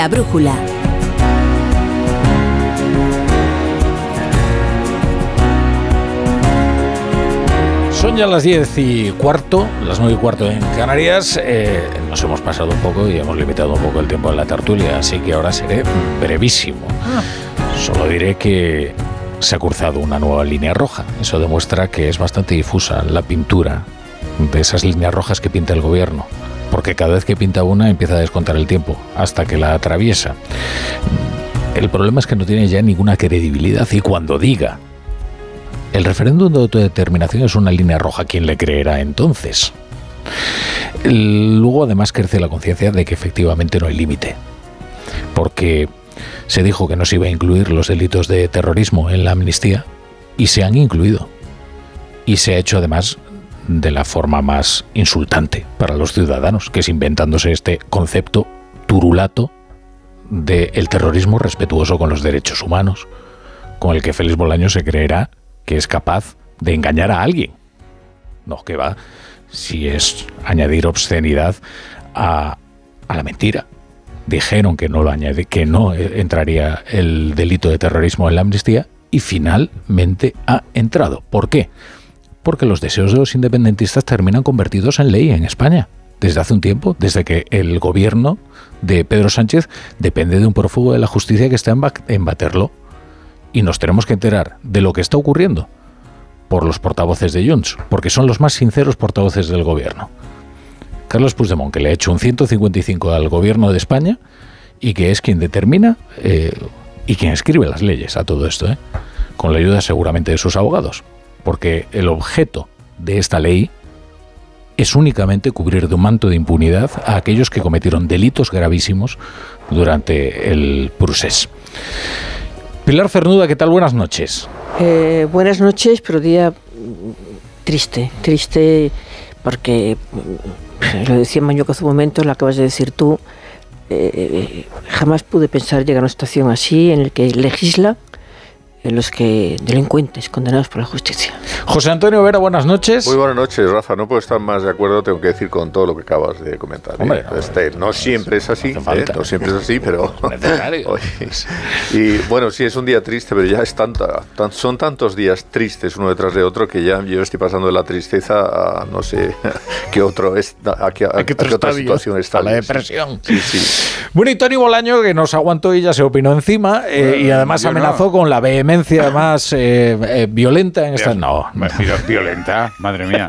La brújula. Son ya las 10 y cuarto, las 9 y cuarto en Canarias. Eh, nos hemos pasado un poco y hemos limitado un poco el tiempo de la tertulia, así que ahora seré brevísimo. Solo diré que se ha cruzado una nueva línea roja. Eso demuestra que es bastante difusa la pintura de esas líneas rojas que pinta el gobierno. Porque cada vez que pinta una empieza a descontar el tiempo, hasta que la atraviesa. El problema es que no tiene ya ninguna credibilidad y cuando diga el referéndum de autodeterminación es una línea roja. ¿Quién le creerá entonces? Luego además crece la conciencia de que efectivamente no hay límite. Porque se dijo que no se iba a incluir los delitos de terrorismo en la amnistía y se han incluido. Y se ha hecho además de la forma más insultante para los ciudadanos, que es inventándose este concepto turulato del terrorismo respetuoso con los derechos humanos, con el que Félix Bolaño se creerá que es capaz de engañar a alguien. No, que va, si es añadir obscenidad a, a la mentira. Dijeron que no lo añade, que no entraría el delito de terrorismo en la amnistía y finalmente ha entrado. ¿Por qué? Porque los deseos de los independentistas terminan convertidos en ley en España desde hace un tiempo, desde que el gobierno de Pedro Sánchez depende de un prófugo de la justicia que está en baterlo y nos tenemos que enterar de lo que está ocurriendo por los portavoces de Junts, porque son los más sinceros portavoces del gobierno. Carlos Puigdemont, que le ha hecho un 155 al gobierno de España y que es quien determina eh, y quien escribe las leyes a todo esto, ¿eh? con la ayuda seguramente de sus abogados, porque el objeto de esta ley es únicamente cubrir de un manto de impunidad a aquellos que cometieron delitos gravísimos durante el procés. Pilar Cernuda, ¿qué tal? Buenas noches. Eh, buenas noches, pero día triste, triste porque, lo decía Mañoco hace un momento, lo acabas de decir tú, eh, jamás pude pensar llegar a una situación así en el que legisla en los que delincuentes condenados por la justicia. José Antonio Vera, buenas noches. Muy buenas noches, Rafa. No puedo estar más de acuerdo, tengo que decir, con todo lo que acabas de comentar. ¿eh? Hombre, este, no, siempre es así, ¿eh? no siempre es así, pero... Y bueno, sí, es un día triste, pero ya es tanta, son tantos días tristes uno detrás de otro que ya yo estoy pasando de la tristeza a no sé qué otro es, a, qué, otra situación está. A la depresión. Sí, sí. Bueno, y Tony Bolaño, que nos aguantó y ya se opinó encima, eh, y además amenazó con la BM más eh, eh, violenta en esta. No, violenta, madre mía.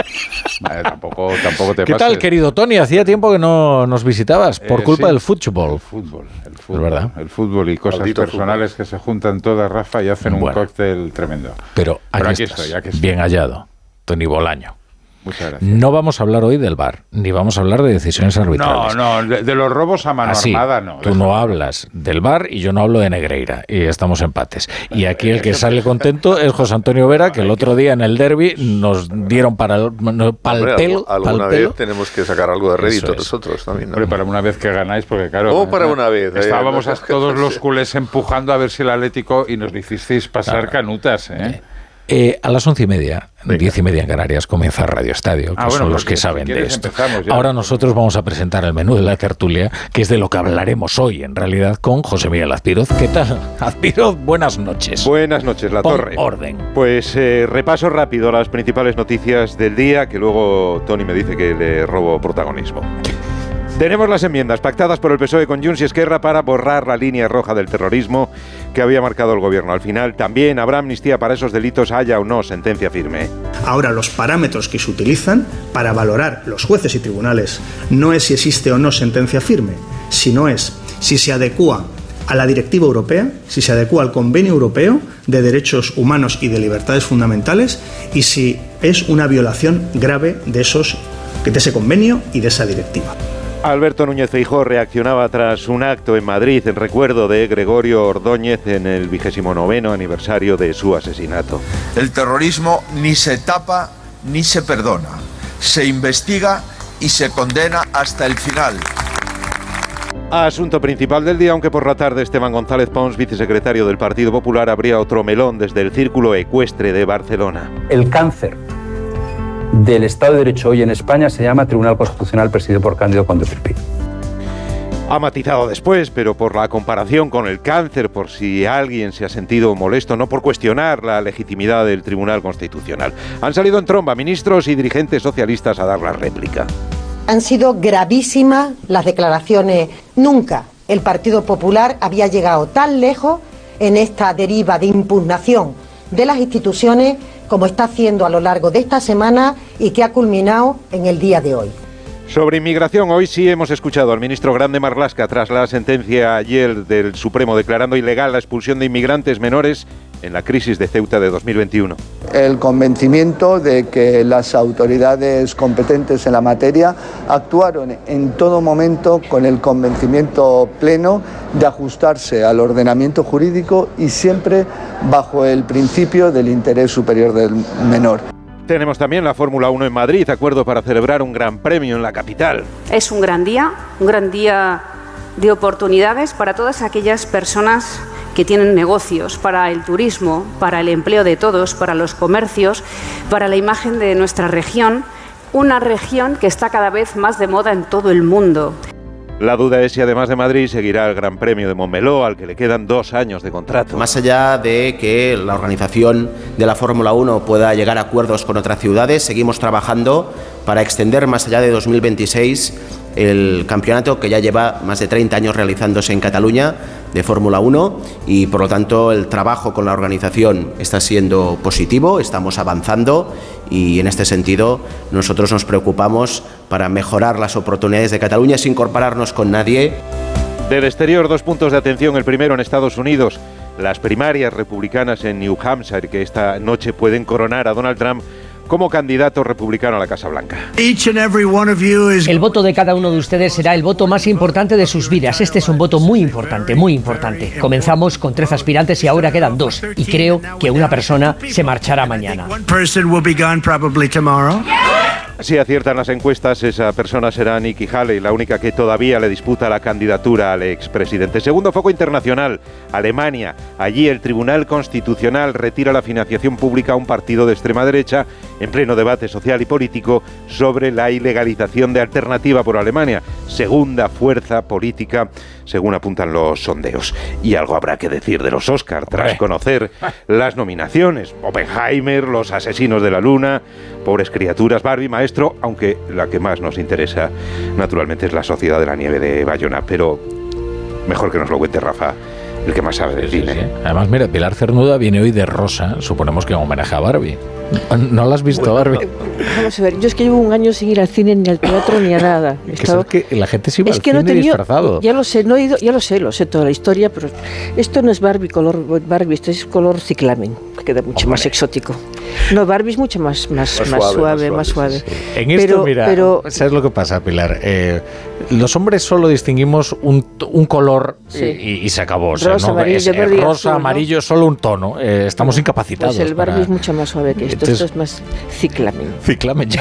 tampoco, tampoco te ¿Qué tal, querido Tony? Hacía tiempo que no nos visitabas por Eh, culpa sí. del fútbol. El fútbol, el fútbol, verdad. el fútbol y cosas Maldito personales que se juntan todas, Rafa, y hacen un cóctel tremendo. Pero aquí, Pero aquí estás, estoy, aquí estoy. bien hallado, Tony Bolaño. Muchas gracias. No vamos a hablar hoy del bar, ni vamos a hablar de decisiones No, arbitrales. no, de, de los robos a mano Así, armada no. tú no hablas del bar y yo no hablo de Negreira y estamos empates. Y aquí el que sale contento es José Antonio Vera, que el otro día en el derby nos dieron para el, no, para el Hombre, pelo. algu- para el alguna pelo. vez tenemos que sacar algo de rédito es. nosotros también. ¿no? Hombre, para una vez que ganáis, porque claro. Oh, para una vez, eh. Estábamos a todos los culés empujando a ver si el Atlético y nos hicisteis pasar canutas, ¿eh? Eh, a las once y media, diez y media en Canarias, comienza Radio Estadio, que Ah, bueno, son los pues que si saben de esto. Ahora nosotros vamos a presentar el menú de la tertulia, que es de lo que hablaremos hoy, en realidad, con José Miguel Azpiroz. ¿Qué tal? Azpiroz, buenas noches. Buenas noches, La Pon Torre. orden. Pues eh, repaso rápido las principales noticias del día, que luego Tony me dice que le robo protagonismo. Tenemos las enmiendas pactadas por el PSOE con Junts y Esquerra para borrar la línea roja del terrorismo que había marcado el gobierno. Al final también habrá amnistía para esos delitos, haya o no sentencia firme. Ahora, los parámetros que se utilizan para valorar los jueces y tribunales no es si existe o no sentencia firme, sino es si se adecua a la directiva europea, si se adecua al convenio europeo de derechos humanos y de libertades fundamentales y si es una violación grave de, esos, de ese convenio y de esa directiva. Alberto Núñez Feijóo reaccionaba tras un acto en Madrid en recuerdo de Gregorio Ordóñez en el vigésimo noveno aniversario de su asesinato. El terrorismo ni se tapa ni se perdona. Se investiga y se condena hasta el final. Asunto principal del día, aunque por la tarde Esteban González Pons, vicesecretario del Partido Popular, abría otro melón desde el Círculo Ecuestre de Barcelona. El cáncer del Estado de Derecho hoy en España se llama Tribunal Constitucional presidido por Cándido Conde Pipí. Ha matizado después, pero por la comparación con el cáncer, por si alguien se ha sentido molesto, no por cuestionar la legitimidad del Tribunal Constitucional. Han salido en tromba ministros y dirigentes socialistas a dar la réplica. Han sido gravísimas las declaraciones. Nunca el Partido Popular había llegado tan lejos en esta deriva de impugnación de las instituciones como está haciendo a lo largo de esta semana y que ha culminado en el día de hoy. Sobre inmigración, hoy sí hemos escuchado al ministro Grande Marlasca tras la sentencia ayer del Supremo declarando ilegal la expulsión de inmigrantes menores en la crisis de Ceuta de 2021. El convencimiento de que las autoridades competentes en la materia actuaron en todo momento con el convencimiento pleno de ajustarse al ordenamiento jurídico y siempre bajo el principio del interés superior del menor. Tenemos también la Fórmula 1 en Madrid, acuerdo para celebrar un gran premio en la capital. Es un gran día, un gran día de oportunidades para todas aquellas personas que tienen negocios, para el turismo, para el empleo de todos, para los comercios, para la imagen de nuestra región, una región que está cada vez más de moda en todo el mundo. La duda es si además de Madrid seguirá el Gran Premio de Montmeló, al que le quedan dos años de contrato. Más allá de que la organización de la Fórmula 1 pueda llegar a acuerdos con otras ciudades, seguimos trabajando para extender más allá de 2026 el campeonato que ya lleva más de 30 años realizándose en Cataluña de Fórmula 1 y por lo tanto el trabajo con la organización está siendo positivo, estamos avanzando y en este sentido nosotros nos preocupamos para mejorar las oportunidades de Cataluña sin incorporarnos con nadie. Del exterior, dos puntos de atención. El primero en Estados Unidos, las primarias republicanas en New Hampshire, que esta noche pueden coronar a Donald Trump como candidato republicano a la Casa Blanca. El voto de cada uno de ustedes será el voto más importante de sus vidas. Este es un voto muy importante, muy importante. Comenzamos con tres aspirantes y ahora quedan dos. Y creo que una persona se marchará mañana. Si aciertan las encuestas, esa persona será Nikki Haley, la única que todavía le disputa la candidatura al expresidente. Segundo foco internacional, Alemania. Allí el Tribunal Constitucional retira la financiación pública a un partido de extrema derecha en pleno debate social y político sobre la ilegalización de Alternativa por Alemania, segunda fuerza política según apuntan los sondeos. Y algo habrá que decir de los Oscar tras conocer las nominaciones. Oppenheimer, Los Asesinos de la Luna, Pobres Criaturas, Barbie, Maestro, aunque la que más nos interesa naturalmente es La Sociedad de la Nieve de Bayona, pero mejor que nos lo cuente Rafa el que más sabe del cine. Además, mira, Pilar Cernuda viene hoy de rosa, suponemos que en homenaje a Barbie. ¿No la has visto, Barbie? Vamos a ver, yo es que llevo un año sin ir al cine, ni al teatro, ni a nada. Que es que la gente se iba es al que cine no tenido, disfrazado. Ya lo sé, no he ido, ya lo sé, lo sé toda la historia, pero esto no es Barbie color Barbie, esto es color ciclamen, que queda mucho más exótico. No, Barbie es mucho más, más, Más más, suave, suave, más suave, sí, En esto, mira, pero- ¿sabes lo que pasa, Pilar? Eh, los hombres solo distinguimos un, t- un color Sí. y, y se acabó. O sea, Rosa, no, amarillo, es- eh, verde y rosa, azul, ¿no? amarillo, es solo un tono. Eh, estamos incapacitados. Pues el Barbie para- es mucho más suave que esto, Entonces- esto es más ciclamen. Ciclamen.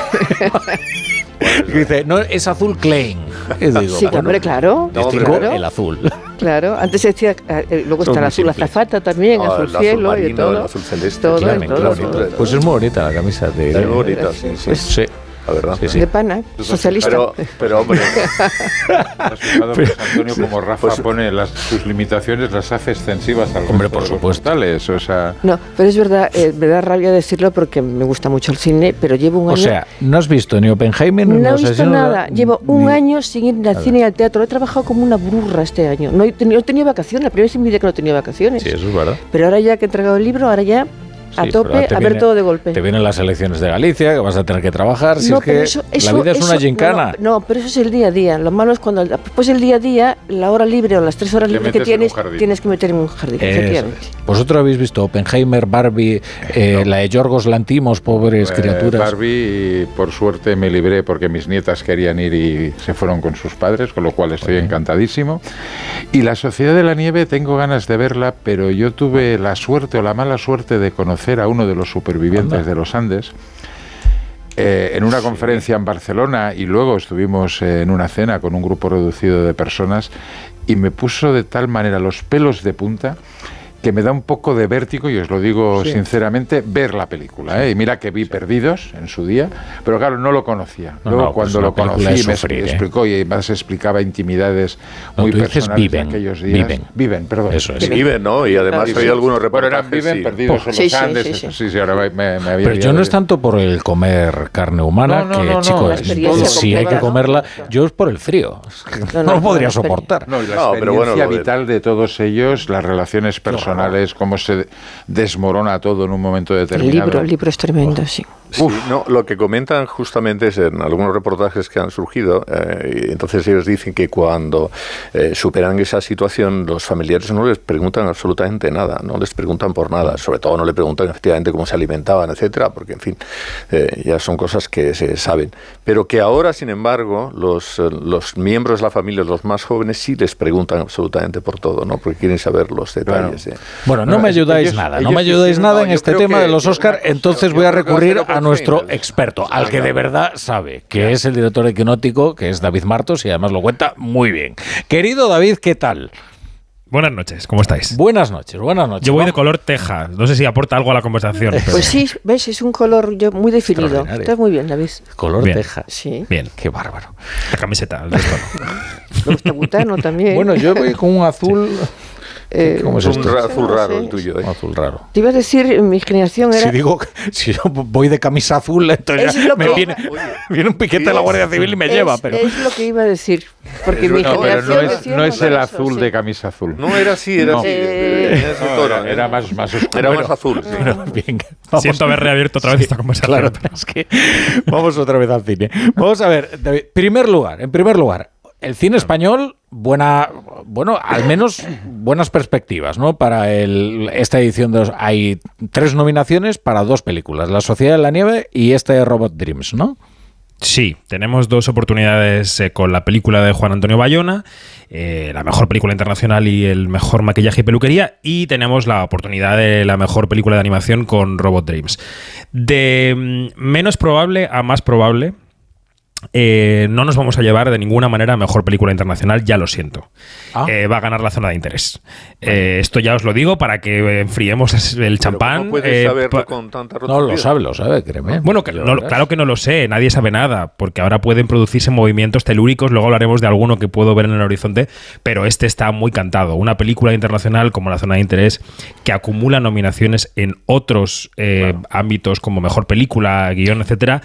Dice, no, es azul Klein. Y digo, Sí, bueno, hombre, claro. distingo claro. el azul. Claro, antes se decía, eh, luego Son está el azul simples. azafata también, Ah, azul el azul cielo y marino, todo. el azul celeste, Todo, claro, todo, claro, todo. Pues es muy bonita la camisa de. Es muy bonita, sí, sí. Sí. La verdad. Sí, sí. De pana, socialista. Pero, pero hombre, ¿Has fijado, pues, Antonio, como Rafa Pues- pone las, sus limitaciones, las hace extensivas al Hombre, por supuesto. O sea, No, pero es verdad, eh, me da rabia decirlo porque me gusta mucho el cine, pero llevo un O año... sea, ¿no has visto ni Oppenheimer ni no he Los visto nada. Llevo un ni- año sin ir al cine y al teatro. He trabajado como una burra este año. No he tenido, no he tenido vacaciones. La primera vez en mi vida que no tenía vacaciones. Sí, eso es verdad. Pero ahora ya que he entregado el libro, ahora ya a Sí, tope, a ver viene- todo de golpe. Te vienen las elecciones de Galicia, que vas a tener que trabajar. Si no, es que pero eso, la eso- vida es una eso- gincana. No, no, pero eso es el día a día. Lo malo es cuando después del día a día, la hora libre o las tres horas libres que tienes, tienes que meter en un jardín, Eso es. Vosotros habéis visto Oppenheimer, Barbie, eh, la de Yorgos Lantimos, pobres eh, criaturas. Barbie, por suerte, me libré porque mis nietas querían ir y se fueron con sus padres, con lo cual estoy encantadísimo. Y La Sociedad de la Nieve tengo ganas de verla, pero yo tuve la suerte o la mala suerte de conocer a uno de los supervivientes Anda. de los Andes. eh, en una conferencia en Barcelona y luego estuvimos eh, en una cena con un grupo reducido de personas y me puso de tal manera los pelos de punta que me da un poco de vértigo, y os lo digo sinceramente, ver la película. ¿eh? Y mira que vi Perdidos en su día, pero claro, no lo conocía. Luego pues cuando lo conocí me ¿eh? explicó y además explicaba intimidades muy personales viven, aquellos días. Viven. Viven, perdón. Eso es. Viven, ¿no? Y además hay algunos reportajes. eran Viven, Perdidos en los Andes. Sí, sí, ahora me, me había Pero yo no es tanto por el comer carne humana, que, chicos, si hay que comerla, yo es por el frío. No, lo podría soportar. No, la experiencia vital de todos ellos, las relaciones personales, cómo se desmorona todo en un momento determinado. El libro, el libro es tremendo, sí. no, lo que comentan justamente es en algunos reportajes que han surgido, eh, entonces ellos dicen que cuando eh, superan esa situación, los familiares no les preguntan absolutamente nada, no les preguntan por nada, sobre todo no le preguntan efectivamente cómo se alimentaban, etcétera, porque en fin, eh, ya son cosas que se saben. Pero que ahora, sin embargo, los, los miembros de la familia, los más jóvenes, sí les preguntan absolutamente por todo, ¿no? Porque quieren saber los detalles. Bueno, no me ayudáis nada, no me ayudáis nada en este tema de los Oscar, entonces voy a recurrir a nuestro experto, al que de verdad sabe, que es el director equinótico, que es David Martos, y además lo cuenta muy bien. Querido David, ¿qué tal? Buenas noches, ¿cómo estáis? Buenas noches, buenas noches. Yo voy de color teja, no sé si aporta algo a la conversación. Pues sí, ves, es un color muy definido. Estás muy bien, David. Color teja. Sí. Bien. Qué bárbaro. La camiseta, el butano también. Bueno, yo voy con un azul eh, ¿Cómo es un azul raro el tuyo, ¿eh? azul raro. Te iba a decir, mi generación era... Si digo, si yo voy de camisa azul, entonces me viene, viene, un piquete de la Guardia Civil y me lleva. Pero... Es lo que iba a decir, porque mi generación... no es, no es el azul de camisa azul. No era así, era así. Eh, era, más, más oscuro. Era más azul. bien, Siento haber reabierto otra vez esta conversación. Claro, es que vamos otra vez al cine. Vamos a ver, David, primer lugar, en primer lugar, el cine español, buena, bueno, al menos buenas perspectivas, ¿no? Para el, esta edición hay tres nominaciones para dos películas, La Sociedad de la Nieve y este Robot Dreams, ¿no? Sí, tenemos dos oportunidades eh, con la película de Juan Antonio Bayona, eh, la mejor película internacional y el mejor maquillaje y peluquería, y tenemos la oportunidad de la mejor película de animación con Robot Dreams. De mm, menos probable a más probable, eh, no nos vamos a llevar de ninguna manera a mejor película internacional, ya lo siento. Ah. Eh, va a ganar la zona de interés. Eh, esto ya os lo digo para que enfriemos el champán. ¿Cómo puedes saberlo con tanta No lo sabe, lo sabe, créeme. Bueno, claro que no lo sé, nadie sabe nada, porque ahora pueden producirse movimientos telúricos, luego hablaremos de alguno que puedo ver en el horizonte, pero este está muy cantado. Una película internacional como la zona de interés que acumula nominaciones en otros ámbitos como mejor película, guion, etcétera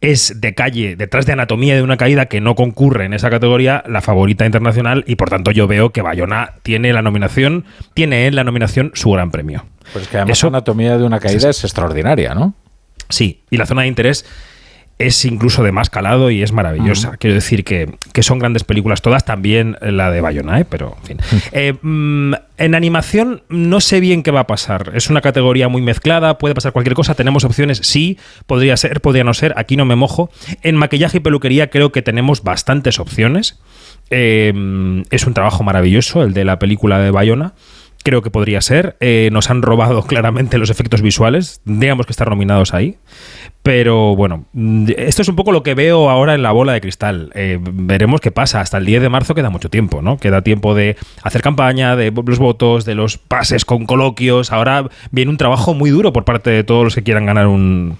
es de calle, detrás de Anatomía de una caída que no concurre en esa categoría, la favorita internacional y por tanto yo veo que Bayona tiene la nominación, tiene en la nominación su gran premio. Pues que además Anatomía de una caída es extraordinaria, ¿no? Sí, y la zona de interés es incluso de más calado y es maravillosa. Quiero decir que, son grandes películas todas, también la de Bayona, ¿eh? pero en fin. Eh, mm, en animación no sé bien qué va a pasar. Es una categoría muy mezclada, puede pasar cualquier cosa. Tenemos opciones, sí, podría ser, podría no ser. Aquí no me mojo. En maquillaje y peluquería creo que tenemos bastantes opciones. Eh, es un trabajo maravilloso el de la película de Bayona creo que podría ser. nos han robado claramente los efectos visuales. Digamos que estar nominados ahí. Pero bueno, mm, esto es un poco lo que veo ahora en la bola de cristal. Eh, veremos qué pasa. Hasta el 10 de marzo queda mucho tiempo, ¿no? Queda tiempo de hacer campaña, de los votos, de los pases con coloquios. Ahora viene un trabajo muy duro por parte de todos los que quieran ganar un,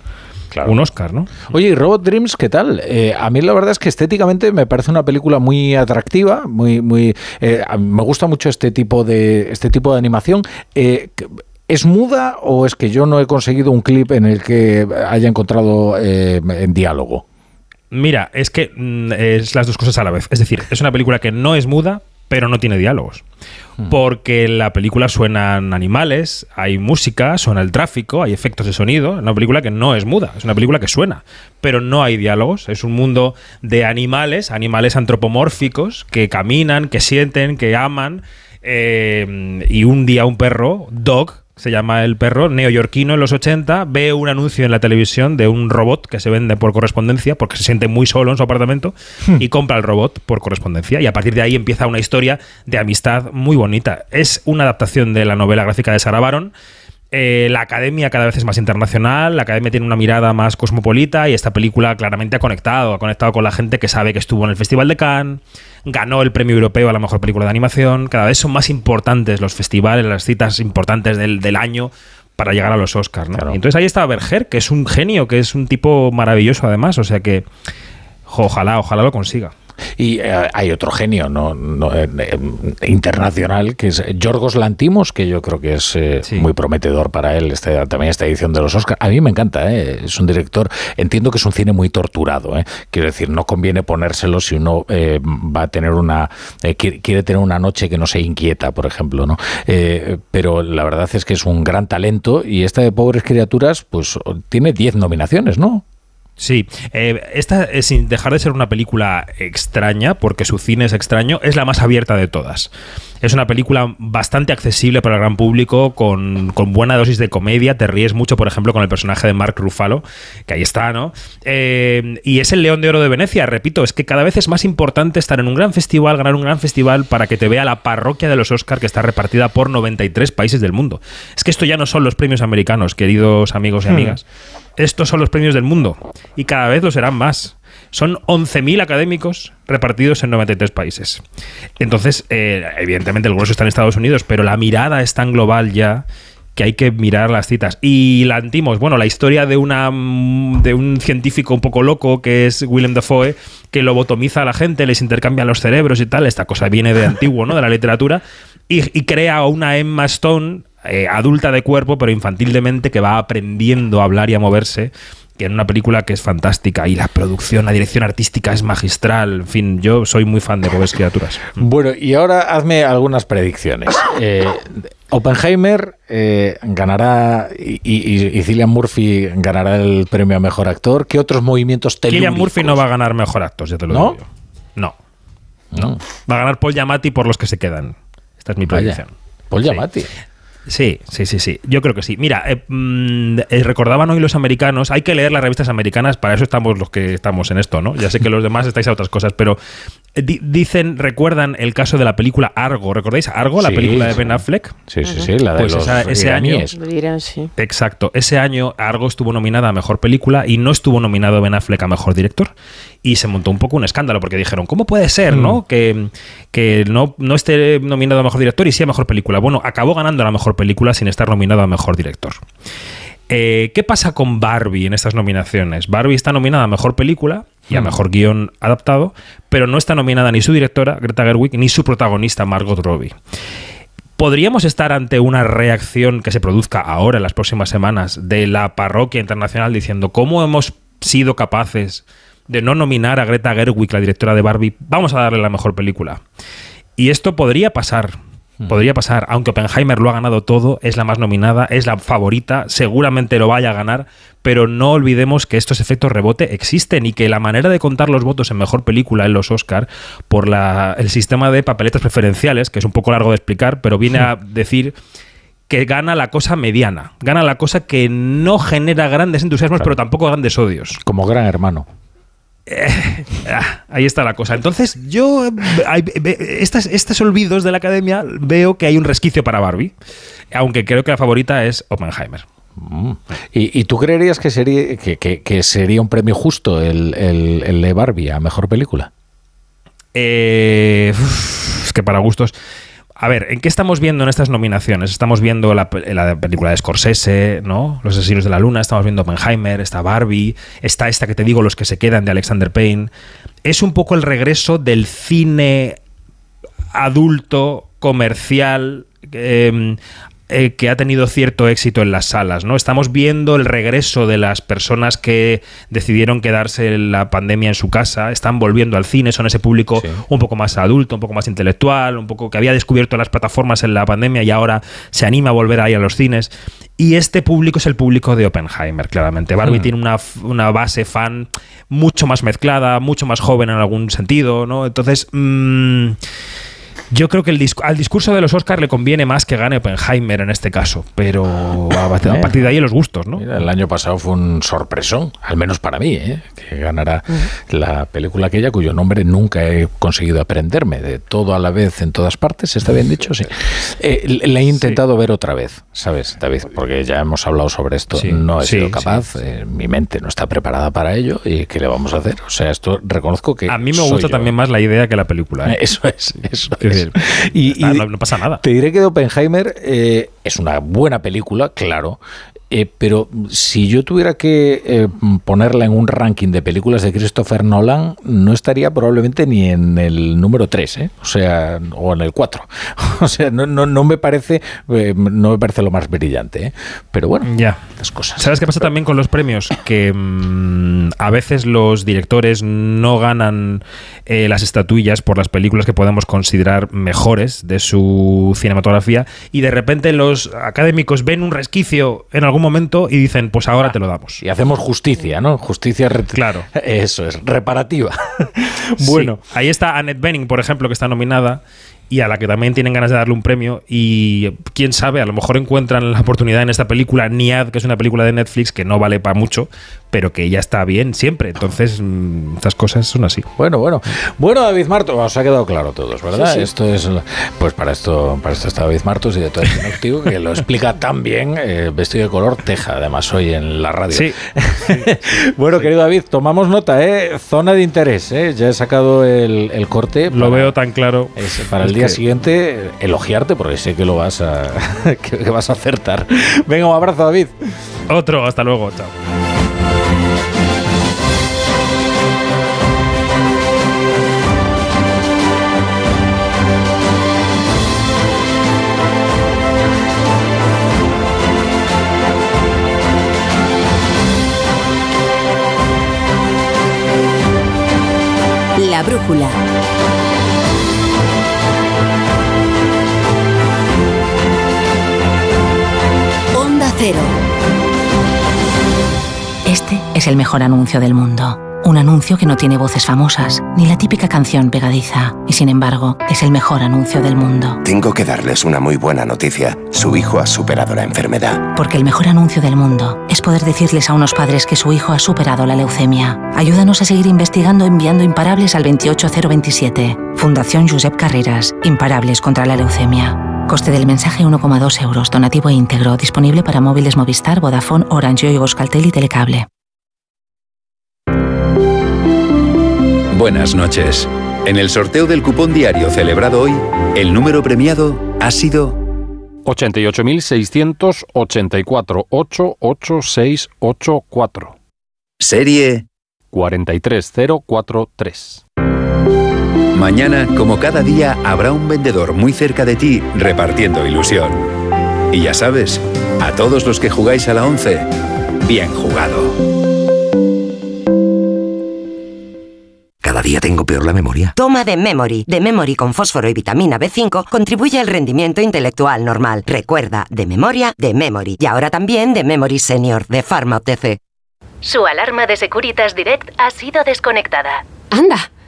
un Oscar, ¿no? Oye, ¿y Robot Dreams qué tal? Eh, a mí la verdad es que estéticamente me parece una película muy atractiva, muy, muy, eh, me gusta mucho este tipo de, este tipo de animación. ¿Es muda o es que yo no he conseguido un clip en el que haya encontrado eh, en diálogo? Mira, es que mm, es las dos cosas a la vez. Es decir, es una película que no es muda, pero no tiene diálogos. Hmm. Porque en la película suenan animales, hay música, suena el tráfico, hay efectos de sonido. Es una película que no es muda, es una película que suena, pero no hay diálogos. Es un mundo de animales, animales antropomórficos que caminan, que sienten, que aman. Eh, y un día un perro, Dog, se llama el perro, neoyorquino en los 80, ve un anuncio en la televisión de un robot que se vende por correspondencia porque se siente muy solo en su apartamento hmm. y compra el robot por correspondencia. Y a partir de ahí empieza una historia de amistad muy bonita. Es una adaptación de la novela gráfica de Sarah Baron. Eh, la academia cada vez es más internacional, la academia tiene una mirada más cosmopolita y esta película claramente ha conectado, ha conectado con la gente que sabe que estuvo en el Festival de Cannes, ganó el premio europeo a la mejor película de animación, cada vez son más importantes los festivales, las citas importantes del, del año para llegar a los Oscars. ¿no? Y entonces ahí está Berger, que es un genio, que es un tipo maravilloso además, o sea que ojalá, ojalá lo consiga. Y eh, hay otro genio no, no, eh, eh, internacional que es Yorgos Lantimos, que yo creo que es eh, muy prometedor para él este, también esta edición de los Oscars. A mí me encanta, ¿eh? es un director, entiendo que es un cine muy torturado, ¿eh? quiero decir, no conviene ponérselo si uno eh, va a tener una, eh, quiere, quiere tener una noche que no se inquieta, por ejemplo, ¿no? Eh, pero la verdad es que es un gran talento y esta de Pobres Criaturas, pues tiene 10 nominaciones, ¿no? Sí, eh, esta, sin dejar de ser una película extraña, porque su cine es extraño, es la más abierta de todas. Es una película bastante accesible para el gran público, con, con buena dosis de comedia. Te ríes mucho, por ejemplo, con el personaje de Mark Ruffalo, que ahí está, ¿no? Eh, y es el León de Oro de Venecia, repito, es que cada vez es más importante estar en un gran festival, ganar un gran festival, para que te vea la parroquia de los Oscar que está repartida por 93 países del mundo. Es que esto ya no son los premios americanos, queridos amigos y Hmm. amigas. Estos son los premios del mundo y cada vez lo serán más. Son 11.000 académicos repartidos en 93 países. Entonces, eh, evidentemente el grueso está en Estados Unidos, pero la mirada es tan global ya que hay que mirar las citas. Y la antimos, bueno, la historia de, una, mm, de un científico un poco loco que es Willem Dafoe, que lobotomiza a la gente, les intercambia los cerebros y tal. Esta cosa viene de antiguo, ¿no? De la literatura. Y, crea una Emma Stone, eh, adulta de cuerpo, pero infantil de mente, que va aprendiendo a hablar y a moverse. Que en una película que es fantástica y la producción, la dirección artística es magistral. En fin, yo soy muy fan de Pobres Criaturas. Bueno, y ahora hazme algunas predicciones. Eh, Oppenheimer eh, ganará y, y, y Cillian Murphy ganará el premio a mejor actor. ¿Qué otros movimientos Cillian telúricos? Murphy no va a ganar mejor actor, ya te lo ¿No? digo. No. No. Va a ganar Paul Giamatti por los que se quedan. Esta es mi Vaya. predicción. Paul. Giamatti. Sí, sí, sí, sí. Yo creo que sí. Mira, eh, mm, eh, recordaban hoy los americanos, hay que leer las revistas americanas, para eso estamos los que estamos en esto, ¿no? Ya sé que los demás estáis a otras cosas, pero eh, di- dicen, recuerdan el caso de la película Argo. ¿Recordáis Argo, la Sí, película de sí. Ben Affleck? Sí, sí, sí, la de Pues los esa- ese año sí. Exacto. Ese año Argo estuvo nominada a Mejor Película y no estuvo nominado Ben Affleck a Mejor Director. Y se montó un poco un escándalo porque dijeron, ¿cómo puede ser, Mm. no? Que, que no, no esté nominado a Mejor Director y sí a Mejor Película. Bueno, acabó ganando la Mejor Película sin estar nominado a Mejor Director. Eh, ¿Qué pasa con Barbie en estas nominaciones? Barbie está nominada a Mejor Película y a Mm. Mejor Guión Adaptado, pero no está nominada ni su directora, Greta Gerwig, ni su protagonista, Margot Robbie. ¿Podríamos estar ante una reacción que se produzca ahora, en las próximas semanas, de la parroquia internacional diciendo cómo hemos sido capaces de no nominar a Greta Gerwig, la directora de Barbie? Vamos a darle la mejor película. Y esto podría pasar. Podría pasar, aunque Oppenheimer lo ha ganado todo, es la más nominada, es la favorita, seguramente lo vaya a ganar, pero no olvidemos que estos efectos rebote existen y que la manera de contar los votos en mejor película en los Oscar por la- el sistema de papeletas preferenciales, que es un poco largo de explicar, pero viene a decir que gana la cosa mediana, gana la cosa que no genera grandes entusiasmos, pero tampoco grandes odios. Como gran hermano. Ah, Ahí está la cosa. Entonces, yo, eh, estas, estos olvidos de la academia, veo que hay un resquicio para Barbie, aunque creo que la favorita es Oppenheimer. Mm. ¿Y, y tú creerías que sería, que, que- que sería un premio justo el, el- el de Barbie a mejor película? Eh, es que para gustos. A ver, ¿en qué estamos viendo en estas nominaciones? Estamos viendo la, la película de Scorsese, ¿no? Los asesinos de la luna, estamos viendo Oppenheimer, está Barbie, está esta que te digo, Los que se quedan de Alexander Payne. Es un poco el regreso del cine adulto, comercial, eh, eh, que ha tenido cierto éxito en las salas, ¿no? Estamos viendo el regreso de las personas que decidieron quedarse en la pandemia en su casa, están volviendo al cine, son ese público un poco más adulto, un poco más intelectual, un poco que había descubierto las plataformas en la pandemia y ahora se anima a volver ahí a los cines. Y este público es el público de Oppenheimer, claramente. Barbie Hmm. tiene una, una base fan mucho más mezclada, mucho más joven en algún sentido, ¿no? Entonces, mm, Yo creo que el al discurso de los Oscars le conviene más que gane Oppenheimer en este caso, pero a, partir de ahí los gustos, ¿no? el año pasado fue un sorpresón, al menos para mí, ¿eh? que ganará la película aquella cuyo nombre nunca he conseguido aprenderme, de todo a la vez en todas partes, ¿está bien dicho? Sí. Eh, la he intentado ver otra vez, ¿sabes, David? Porque ya hemos hablado sobre esto, no he sido capaz, eh, mi mente no está preparada para ello y ¿qué le vamos a hacer? O sea, esto reconozco que... A mí me gusta también más la idea que la película. Eso es, eso es. Y, no, pasa nada. Te diré que Oppenheimer eh, es una buena película, claro, eh, pero si yo tuviera que eh, ponerla en un ranking de películas de Christopher Nolan, no estaría probablemente ni en el número 3, ¿eh? o sea, o en el 4. O sea, no, no, no me parece no me parece lo más brillante, pero bueno, ya. las cosas. ¿Sabes qué pasa también con los premios? Que mm, a veces los directores no ganan las estatuillas por las películas que podemos considerar mejores de su cinematografía y de repente los académicos ven un resquicio en algún momento y dicen, pues ahora te lo damos. Y hacemos justicia, ¿no? Justicia. Claro. Eso es, reparativa. bueno. Ahí está Annette Bening, por ejemplo, que está nominada y a la que también tienen ganas de darle un premio y quién sabe, a lo mejor encuentran la oportunidad en esta película Niad, que es una película de Netflix que no vale para mucho, pero que ya está bien siempre. Entonces, mm, estas cosas son así. Bueno, bueno. Bueno, David Martos, os ha quedado claro todos, ¿verdad? Esto es pues para esto para esto está David Martos y de todo el conectivo que lo explica tan bien, eh, vestido de color teja, además hoy en la radio. Sí. bueno, querido David, tomamos nota, ¿eh? Zona de interés, ¿eh? Ya he sacado el, corte. Lo veo tan claro. para el día siguiente elogiarte porque sé que lo vas a que vas a acertar. Venga, un abrazo, David. Otro, hasta luego, chao. La brújula. Cero. Este es el mejor anuncio del mundo. Un anuncio que no tiene voces famosas, ni la típica canción pegadiza, y sin embargo es el mejor anuncio del mundo. Tengo que darles una muy buena noticia. Su hijo ha superado la enfermedad. Porque el mejor anuncio del mundo es poder decirles a unos padres que su hijo ha superado la leucemia. Ayúdanos a seguir investigando enviando imparables al 28027. Fundación Josep Carreras, Imparables contra la leucemia. Coste del mensaje 1,2 euros, donativo e íntegro, disponible para móviles Movistar, Vodafone, Orange, y Euskaltel y Telecable. Buenas noches. En el sorteo del cupón diario celebrado hoy, el número premiado ha sido 88.684-88684. Serie 43043. Mañana, como cada día, habrá un vendedor muy cerca de ti repartiendo ilusión. Y ya sabes, a todos los que jugáis a la 11, bien jugado. Cada día tengo peor la memoria. Toma de Memory. De Memory con fósforo y vitamina B5 contribuye al rendimiento intelectual normal. Recuerda, de memoria, de Memory. Y ahora también de Memory Senior, de Pharma OTC. Su alarma de Securitas Direct ha sido desconectada. Anda,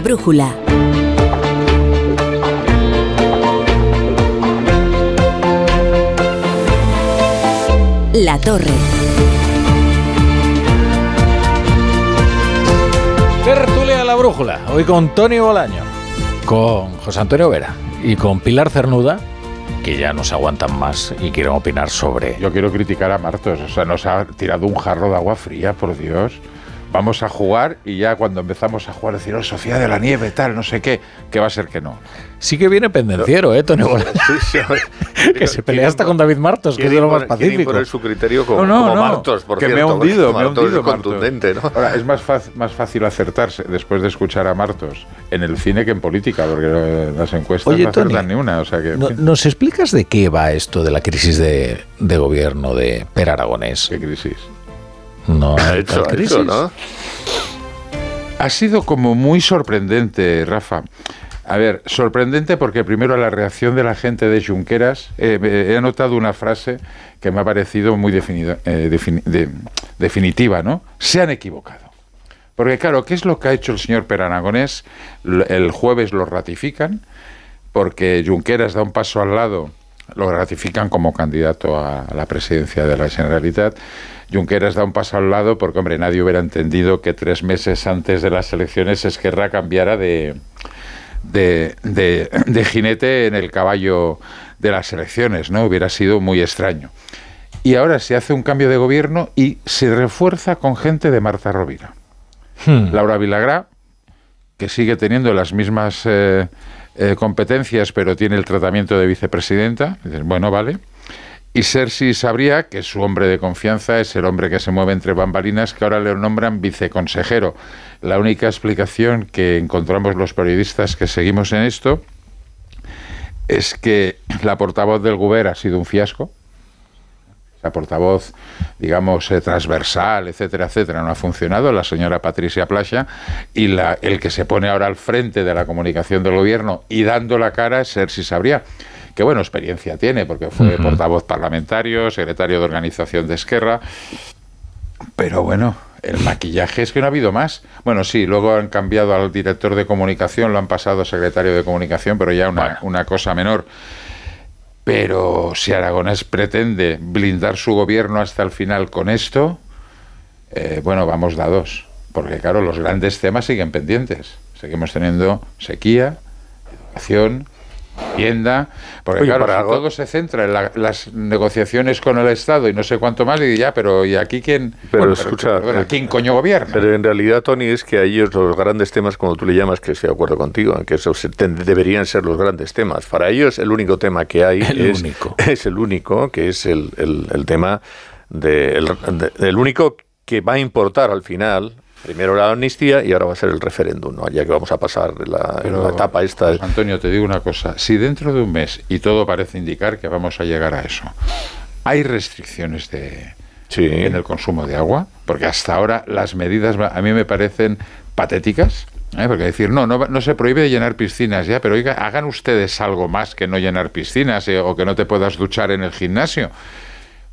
Brújula. La Torre. Tertulia la brújula, hoy con Tony Bolaño, con José Antonio Vera y con Pilar Cernuda, que ya no se aguantan más y quieren opinar sobre... Yo quiero criticar a Martos, o sea, nos ha tirado un jarro de agua fría, por Dios vamos a jugar y ya cuando empezamos a jugar decir, oh, Sofía de la Nieve, tal, no sé qué, que va a ser que no. Sí que viene pendenciero, ¿eh, Tony que se pelea hasta con David Martos, que es de lo más pacífico. poner su criterio como, no, no, Martos, por que me ha hundido, me ha hundido contundente, ¿no? Ahora, es más, más fácil acertarse después de escuchar a Martos en el cine que en política, porque las encuestas no acertan ni una. O sea que, ¿Nos explicas de qué va esto de la crisis de, de gobierno de Per Aragonés? ¿Qué crisis? No ha hecho, crisis. ¿no? Ha sido como muy sorprendente, Rafa. A ver, sorprendente porque primero la reacción de la gente de Junqueras, eh, he anotado una frase que me ha parecido muy eh, definitiva, ¿no? Se han equivocado. Porque claro, ¿qué es lo que ha hecho el señor Peranagonés? El jueves lo ratifican, porque Junqueras da un paso al lado, lo ratifican como candidato a la presidencia de la Generalitat Junqueras da un paso al lado porque, hombre, nadie hubiera entendido que tres meses antes de las elecciones Esquerra cambiara de, de, de, jinete en el caballo de las elecciones, ¿no? Hubiera sido muy extraño. Y ahora se hace un cambio de gobierno y se refuerza con gente de Marta Rovira. Hmm. Laura Vilagrá, que sigue teniendo las mismas eh, eh, competencias, pero tiene el tratamiento de vicepresidenta. bueno, vale. Y Sergi Sabría, que es su hombre de confianza, es el hombre que se mueve entre bambalinas, que ahora le nombran viceconsejero. La única explicación que encontramos los periodistas que seguimos en esto es que la portavoz del Gobierno ha sido un fiasco. La portavoz, digamos, eh, transversal, etcétera, etcétera, no ha funcionado, la señora Patricia Plasha, y la, el que se pone ahora al frente de la comunicación del gobierno y dando la cara es Sergi Sabría que bueno, experiencia tiene, porque fue portavoz parlamentario, secretario de organización de Esquerra, pero bueno, el maquillaje es que no ha habido más. Bueno, sí, luego han cambiado al director de comunicación, lo han pasado a secretario de comunicación, pero ya una, una cosa menor. Pero si Aragonés pretende blindar su gobierno hasta el final con esto, eh, bueno, vamos dados. Porque claro, los grandes temas siguen pendientes. Seguimos teniendo sequía, educación, vivienda, porque claro, todo se centra en las negociaciones con el Estado y no sé cuánto más, y ya, pero ¿y aquí quién? Pero escucha, eh, ¿quién coño gobierna? Pero en realidad, Tony, es que a ellos los grandes temas, como tú le llamas, que estoy de acuerdo contigo, que esos deberían ser los grandes temas. Para ellos el único tema que hay es, es el único, que es el, el, tema de, el único que va a importar al final Primero la amnistía y ahora va a ser el referéndum, ¿no? ya que vamos a pasar la, etapa esta. Pues, Antonio, te digo una cosa, si dentro de un mes, y todo parece indicar que vamos a llegar a eso, hay restricciones de, en el consumo de agua, porque hasta ahora las medidas a mí me parecen patéticas, ¿eh? porque decir, no, no, no se prohíbe llenar piscinas ya, pero oiga, hagan ustedes algo más que no llenar piscinas eh, o que no te puedas duchar en el gimnasio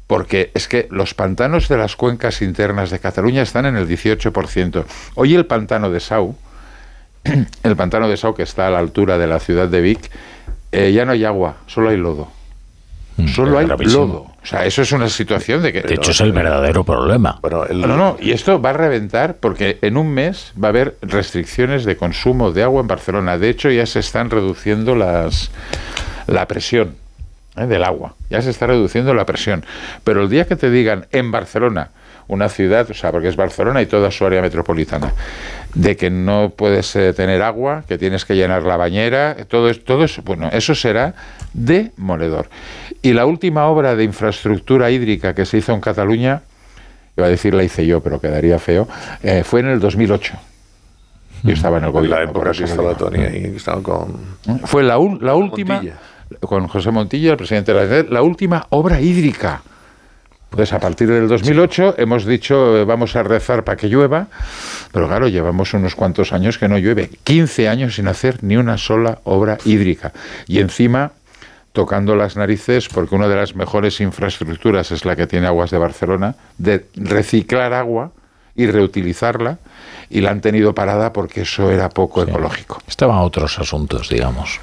porque es que los pantanos de las cuencas internas de Cataluña están en el 18%. Hoy el pantano de Sau, el pantano de Sau que está a la altura de la ciudad de Vic, eh, ya no hay agua, solo hay lodo. Mm, solo hay lodo. O sea, eso es una situación de que... De hecho, es el verdadero problema. Bueno, No, no, y esto va a reventar porque en un mes va a haber restricciones de consumo de agua en Barcelona. De hecho, ya se están reduciendo las, la presión ¿eh? del agua. Ya se está reduciendo la presión. Pero el día que te digan en Barcelona, una ciudad, o sea, porque es Barcelona y toda su área metropolitana, de que no puedes eh, tener agua, que tienes que llenar la bañera, todo, todo eso, bueno, eso será demoledor. Y la última obra de infraestructura hídrica que se hizo en Cataluña, iba a decir la hice yo, pero quedaría feo, eh, fue en el 2008. Yo estaba en el gobierno. la época que estaba Tony ahí, estaba con... Fue la, la última con José Montilla, el presidente de la la última obra hídrica. Pues a partir del 2008 hemos dicho eh, vamos a rezar para que llueva, pero claro, llevamos unos cuantos años que no llueve, 15 años sin hacer ni una sola obra hídrica. Y encima tocando las narices porque una de las mejores infraestructuras es la que tiene Aguas de Barcelona, de reciclar agua y reutilizarla y la han tenido parada porque eso era poco ecológico. Estaban otros asuntos, digamos.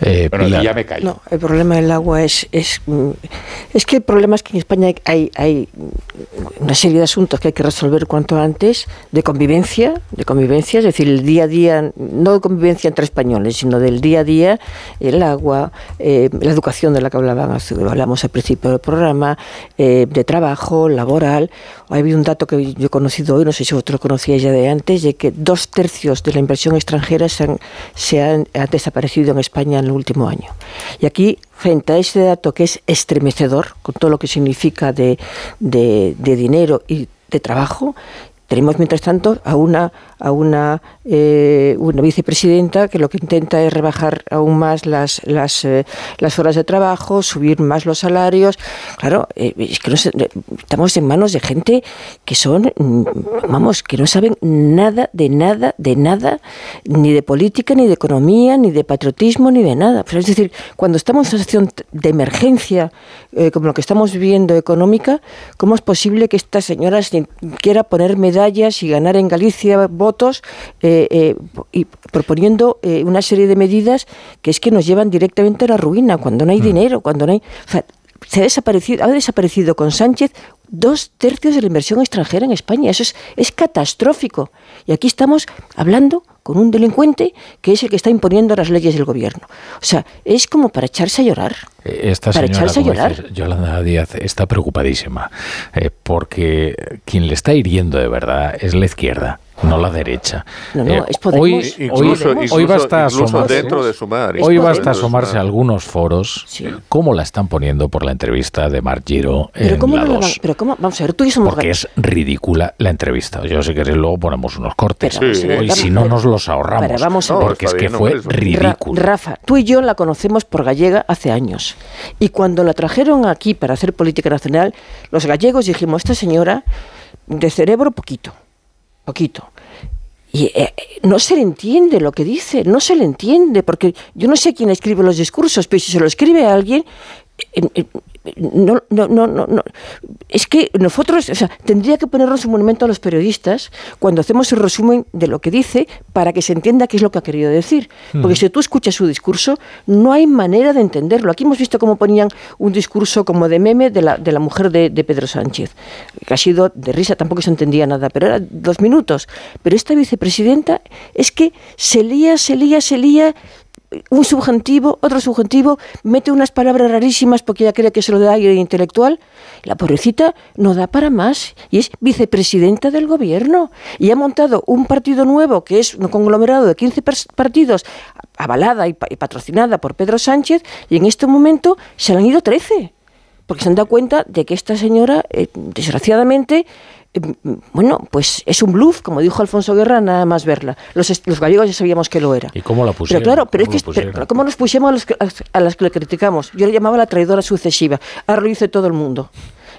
Eh, ya me callo. No, el problema del agua es, es, mm, es que el problema es que en España hay, hay una serie de asuntos que hay que resolver cuanto antes de convivencia, de convivencia, es decir, el día a día, no de convivencia entre españoles, sino del día a día, el agua, eh, la educación de la que hablaban, hablamos al principio del programa, eh, de trabajo, laboral. Hay un dato que yo conocido hoy, no sé si vosotros conocíais ya de antes, de que dos tercios de la inversión extranjera se han, se han, desaparecido en España en el último año. Y aquí frente a ese dato que es estremecedor, con todo lo que significa de, de, de dinero y de trabajo, tenemos mientras tanto a una a una, eh, una vicepresidenta que lo que intenta es rebajar aún más las, las, eh, las horas de trabajo, subir más los salarios. Claro, eh, es que estamos en manos de gente que son, mm, vamos, que no saben nada de nada, de nada, ni de política, ni de economía, ni de patriotismo, ni de nada. es decir, cuando estamos en una situación de emergencia, como lo que estamos viviendo económica, ¿cómo es posible que esta señora quiera poner medallas y ganar en Galicia votos? Eh, eh, y proponiendo eh, una serie de medidas que es que nos llevan directamente a la ruina, cuando no hay mm. dinero, cuando no hay... se ha desaparecido, ha desaparecido con Sánchez dos tercios de la inversión extranjera en España. Eso es, es catastrófico. Y aquí estamos hablando con un delincuente que es el que está imponiendo las leyes del gobierno. O sea, es como para echarse a llorar. Esta para echarse a llorar. Yolanda Díaz está preocupadísima porque quien le está hiriendo de verdad es la izquierda no la derecha. Eh, hoy, hoy, basta asomarse, dentro de Sumar, hoy basta asomarse a algunos foros cómo la están poniendo por la entrevista de Mark Giro pero en cómo la Pero cómo, vamos a ver, tú y somos Porque es ridícula la entrevista. Yo sé que luego ponemos unos cortes. y si no nos los ahorramos. vamos a ver. Porque es que fue ridículo. Rafa, tú y yo la conocemos por gallega hace años. Y cuando la trajeron aquí para hacer política nacional, los gallegos dijimos, esta señora de cerebro poquito poquito. Y eh, no se le entiende lo que dice, no se le entiende, porque yo no sé quién escribe los discursos, pero si se lo escribe a alguien, no, no, no, no, Es que nosotros, o sea, tendría que ponernos un monumento a los periodistas cuando hacemos el resumen de lo que dice para que se entienda qué es lo que ha querido decir. Porque mm. si tú escuchas su discurso, no hay manera de entenderlo. Aquí hemos visto cómo ponían un discurso como de meme de la, de la mujer de, de Pedro Sánchez, que ha sido de risa, tampoco se entendía nada, pero era dos minutos. Pero esta vicepresidenta es que se lía, se lía, se lía un subjuntivo, otro subjuntivo, mete unas palabras rarísimas porque ella cree que se lo da aire intelectual. La pobrecita no da para más y es vicepresidenta del gobierno. Y ha montado un partido nuevo que es un conglomerado de 15 partidos, avalada y, patrocinada por Pedro Sánchez, y en este momento se le han ido 13. Porque se han dado cuenta de que esta señora, eh, desgraciadamente, bueno, pues es un bluff, como dijo Alfonso Guerra, nada más verla. Los, los gallegos ya sabíamos que lo era. ¿Y cómo la pusieron? Pero claro, pero es que, ¿cómo nos pusimos a, los a, las que le criticamos? Yo le llamaba la traidora sucesiva. Ahora lo dice todo el mundo.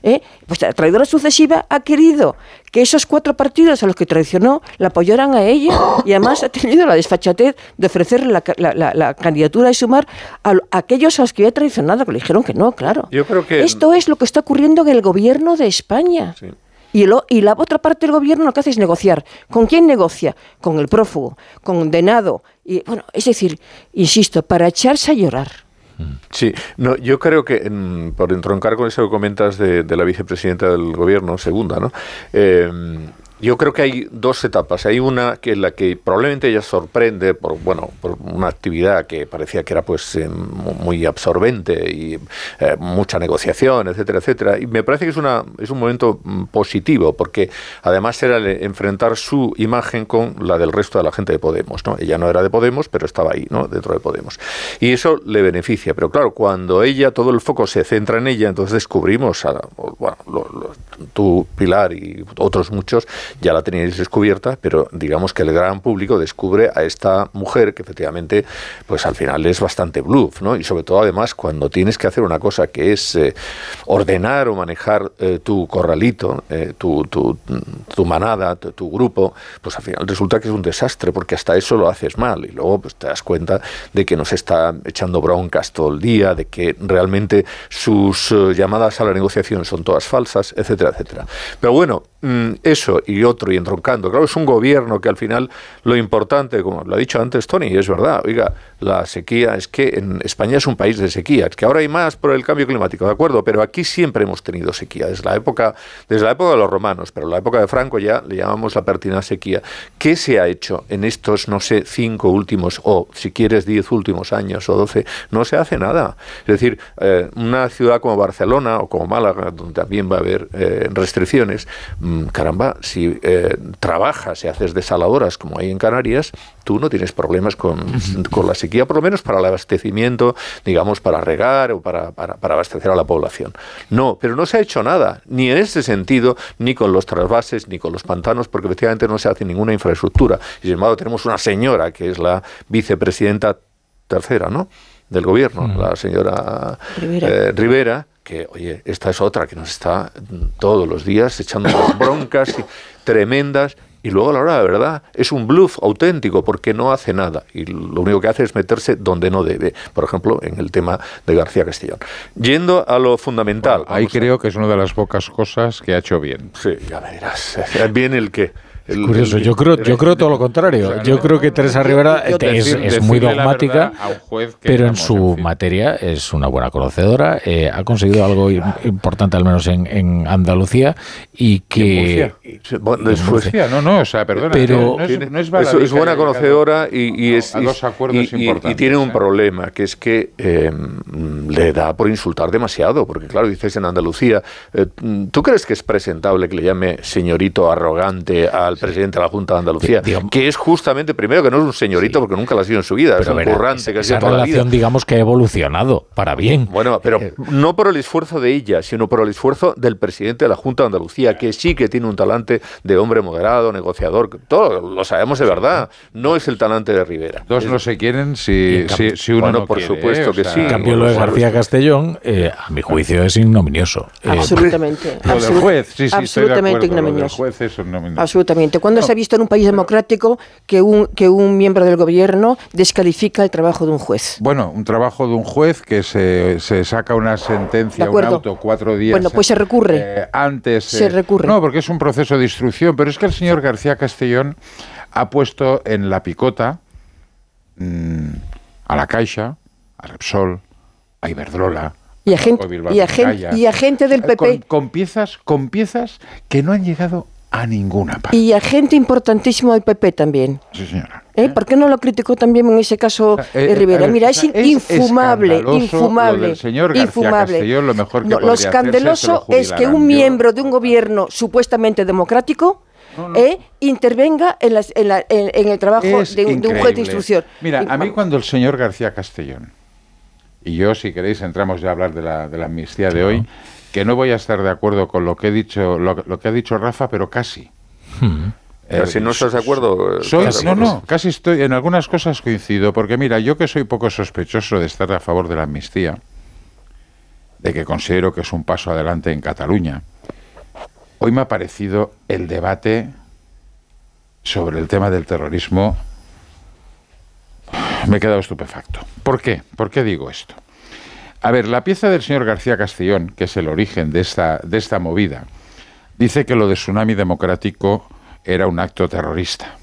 ¿Eh? Pues la traidora sucesiva ha querido que esos cuatro partidos a los que traicionó la apoyaran a ella y además ha tenido la desfachatez de ofrecerle la, candidatura de sumar a, aquellos a los que había traicionado, que le dijeron que no, claro. Yo creo que... Esto es lo que está ocurriendo en el gobierno de España. Sí. Y, y la otra parte del gobierno lo que hace es negociar. ¿Con quién negocia? Con el prófugo, condenado. Y, bueno, es decir, insisto, para echarse a llorar. Sí, no, yo creo que, por entroncar con eso que comentas de, la vicepresidenta del gobierno, segunda, ¿no? Eh, yo creo que hay dos etapas. Hay una que es la que probablemente ella sorprende por bueno por una actividad que parecía que era pues eh, muy absorbente y eh, mucha negociación, etcétera, etcétera. Y me parece que es una es un momento mm, positivo porque además era enfrentar su imagen con la del resto de la gente de Podemos. ¿no? Ella no era de Podemos, pero estaba ahí, ¿no? dentro de Podemos. Y eso le beneficia. Pero claro, cuando ella todo el foco se centra en ella, entonces descubrimos a bueno, tú Pilar y otros muchos ya la teníais descubierta, pero digamos que el gran público descubre a esta mujer que efectivamente, pues al final es bastante bluff, ¿no? Y sobre todo además cuando tienes que hacer una cosa que es eh, ordenar o manejar eh, tu corralito, eh, tu, tu, tu, manada, tu, grupo, pues al final resulta que es un desastre porque hasta eso lo haces mal y luego pues te das cuenta de que nos está echando broncas todo el día, de que realmente sus llamadas a la negociación son todas falsas, etcétera, etcétera. Pero bueno, eso y otro y entroncando. Claro, es un gobierno que al final lo importante, como lo ha dicho antes Tony, es verdad, oiga, la sequía es que en España es un país de sequía, es que ahora hay más por el cambio climático, de acuerdo, pero aquí siempre hemos tenido sequía, desde la época, desde la época de los romanos, pero la época de Franco ya le llamamos la pertinaz sequía. ¿Qué se ha hecho en estos, no sé, cinco últimos, o si quieres diez últimos años o doce? No se hace nada. Es decir, eh, una ciudad como Barcelona o como Málaga, donde también va a haber eh, restricciones, mm, caramba, si eh, trabajas y haces desaladoras como hay en Canarias, tú no tienes problemas con, con, la sequía, por lo menos para el abastecimiento, digamos, para regar o para, para, para, abastecer a la población. No, pero no se ha hecho nada, ni en ese sentido, ni con los trasvases, ni con los pantanos, porque efectivamente no se hace ninguna infraestructura. Y sin embargo tenemos una señora que es la vicepresidenta tercera, ¿no? del gobierno, la señora Rivera. Eh, Rivera que, oye, esta es otra que nos está todos los días echando broncas tremendas y luego a la hora de verdad es un bluff auténtico porque no hace nada y lo único que hace es meterse donde no debe, por ejemplo, en el tema de García Castellón. Yendo a lo fundamental. ahí creo que es una de las pocas cosas que ha hecho bien. Sí, ya verás. Bien el que curioso, yo creo, yo creo todo lo contrario. yo creo que Teresa Rivera es, muy dogmática, pero en su materia es una buena conocedora. Eh, ha conseguido algo importante, al menos en, Andalucía, y que. Bueno, es no, no, o sea, perdona. Pero es, buena conocedora y, es. y, tiene un problema, que es que em, le da por insultar demasiado, porque, claro, dices en Andalucía. Eh, ¿Tú crees que es presentable que le llame señorito arrogante al presidente de la Junta de Andalucía, que es justamente, primero, que no es un señorito porque nunca lo ha sido en su vida, es un currante que ha sido toda relación, la vida. digamos, que ha evolucionado para bien. Bueno, pero eh, no por el esfuerzo de ella, sino por el esfuerzo del presidente de la Junta de Andalucía, que sí que tiene un talante de hombre moderado, negociador, todo lo sabemos de verdad, no es el talante de Rivera. Dos no se quieren si, si, uno no por supuesto que sí. En cambio, lo de García Castellón, eh, a mi juicio, es ignominioso. Eh, absolutamente. lo del juez, sí, sí, absolutamente ignominioso. Juez es Absolutamente. ¿Cuándo se ha visto en un país democrático que un, que un miembro del gobierno descalifica el trabajo de un juez? Bueno, un trabajo de un juez que se, se saca una sentencia, un auto, cuatro días. Bueno, pues se recurre. Eh, antes. Se eh, recurre. No, porque es un proceso de instrucción, pero es que el señor García Castellón ha puesto en la picota mm, a la Caixa, a Repsol, a Iberdrola, y a gente, y a gente, y a gente del PP. Con, con, piezas, con piezas que no han llegado a ninguna parte. Y a gente importantísimo del PP también. Sí, señora. ¿Eh? ¿Por qué no lo criticó también en ese caso eh, eh, Rivera? Mira, es, infumable, infumable, lo señor infumable. lo mejor que lo escandaloso es, que un miembro de un gobierno supuestamente democrático intervenga en, en, el trabajo de, un juez de instrucción. Mira, a mí cuando el señor García Castellón, y yo si queréis entramos ya a hablar de la, de la amnistía de hoy, que no voy a estar de acuerdo con lo que he dicho, lo, que ha dicho Rafa, pero casi. Hmm. Eh, si no estás de acuerdo. Soy, no, no, casi estoy. En algunas cosas coincido, porque mira, yo que soy poco sospechoso de estar a favor de la amnistía, de que considero que es un paso adelante en Cataluña, hoy me ha parecido el debate sobre el tema del terrorismo. Me he quedado estupefacto. ¿Por qué? ¿Por qué digo esto? A ver, la pieza del señor García Castellón, que es el origen de esta, de esta movida, dice que lo de Tsunami Democrático era un acto terrorista.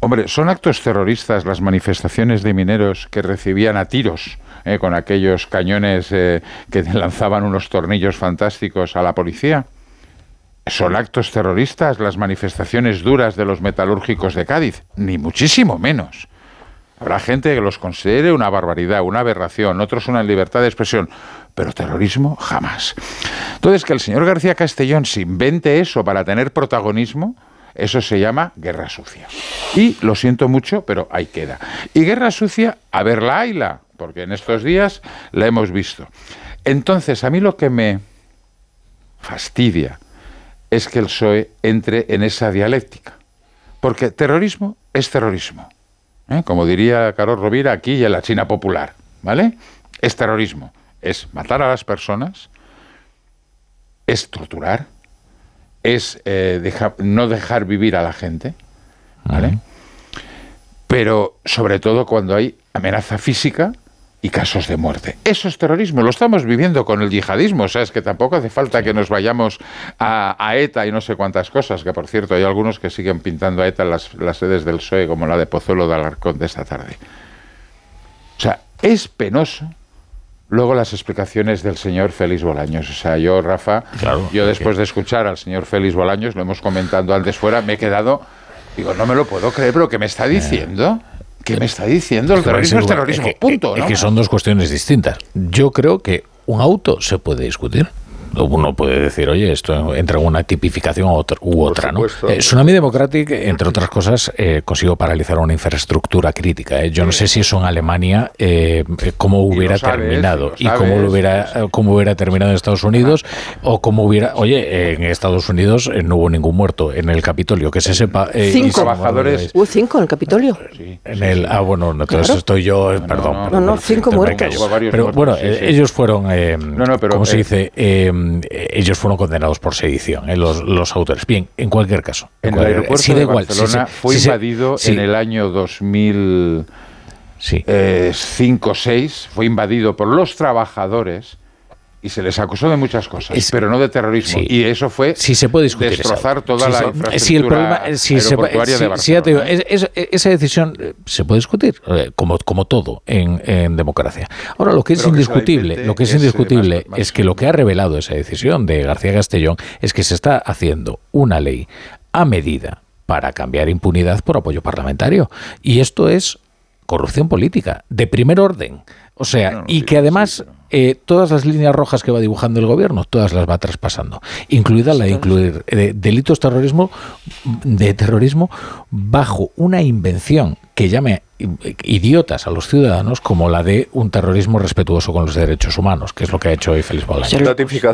Hombre, ¿son actos terroristas las manifestaciones de mineros que recibían a tiros eh, con aquellos cañones eh, que lanzaban unos tornillos fantásticos a la policía? ¿Son actos terroristas las manifestaciones duras de los metalúrgicos de Cádiz? Ni muchísimo menos. Habrá gente que los considere una barbaridad, una aberración, otros una libertad de expresión, pero terrorismo jamás. Entonces, que el señor García Castellón se invente eso para tener protagonismo, eso se llama guerra sucia. Y lo siento mucho, pero ahí queda. Y guerra sucia, a verla, hayla, porque en estos días la hemos visto. Entonces, a mí lo que me fastidia es que el PSOE entre en esa dialéctica. Porque terrorismo es terrorismo. ¿Eh? como diría Carlos Rovira aquí y en la China popular, ¿vale? Es terrorismo, es matar a las personas, es torturar, es eh, no dejar vivir a la gente, ¿vale? Pero sobre todo cuando hay amenaza física y casos de muerte. Eso es terrorismo, lo estamos viviendo con el yihadismo, o sea, es que tampoco hace falta que nos vayamos a, ETA y no sé cuántas cosas, que por cierto hay algunos que siguen pintando a ETA en las, las sedes del PSOE, como la de Pozuelo de Alarcón de esta tarde. O sea, es penoso Luego las explicaciones del señor Félix Bolaños. O sea, yo, Rafa, yo después de escuchar al señor Félix Bolaños, lo hemos comentado antes fuera, me he quedado, digo, no me lo puedo creer, pero ¿qué me está diciendo? ¿Qué me está diciendo? El terrorismo es terrorismo, punto. Es que son dos cuestiones distintas. Yo creo que un auto se puede discutir uno puede decir, oye, esto entra en una tipificación u otra, ¿no? Eh, Tsunami Democratic, entre otras cosas, eh, consiguió paralizar una infraestructura crítica. ¿eh? Yo no sé si eso en Alemania eh, cómo hubiera terminado y, cómo lo hubiera cómo hubiera terminado en Estados Unidos o cómo hubiera, oye, en Estados Unidos no hubo ningún muerto en el Capitolio, que se sepa. cinco trabajadores. Hubo cinco en el Capitolio. En el, ah, bueno, entonces estoy yo, perdón. No, no, cinco muertos. Pero bueno, ellos fueron, no, pero, ¿cómo se dice? Eh, ellos fueron condenados por sedición, eh, los, los, autores. Bien, en cualquier caso. En, el aeropuerto de Barcelona fue invadido en el año 2005 6, fue invadido por los trabajadores y se les acusó de muchas cosas, pero no de terrorismo. Y eso fue sí, se puede discutir destrozar toda la infraestructura sí, el problema, sí, se, de Barcelona. esa decisión eh, se puede discutir, eh, como, como todo en, en democracia. Ahora, lo que es indiscutible, lo que es, indiscutible es que lo que ha revelado esa decisión de García Castellón es que se está haciendo una ley a medida para cambiar impunidad por apoyo parlamentario. Y esto es corrupción política, de primer orden. O sea, y que además eh, todas las líneas rojas que va dibujando el gobierno, todas las va traspasando, incluida la de incluir eh, delitos terrorismo, de terrorismo bajo una invención que llame idiotas a los ciudadanos como la de un terrorismo respetuoso con los derechos humanos, que es lo que ha hecho hoy Félix Bolaños.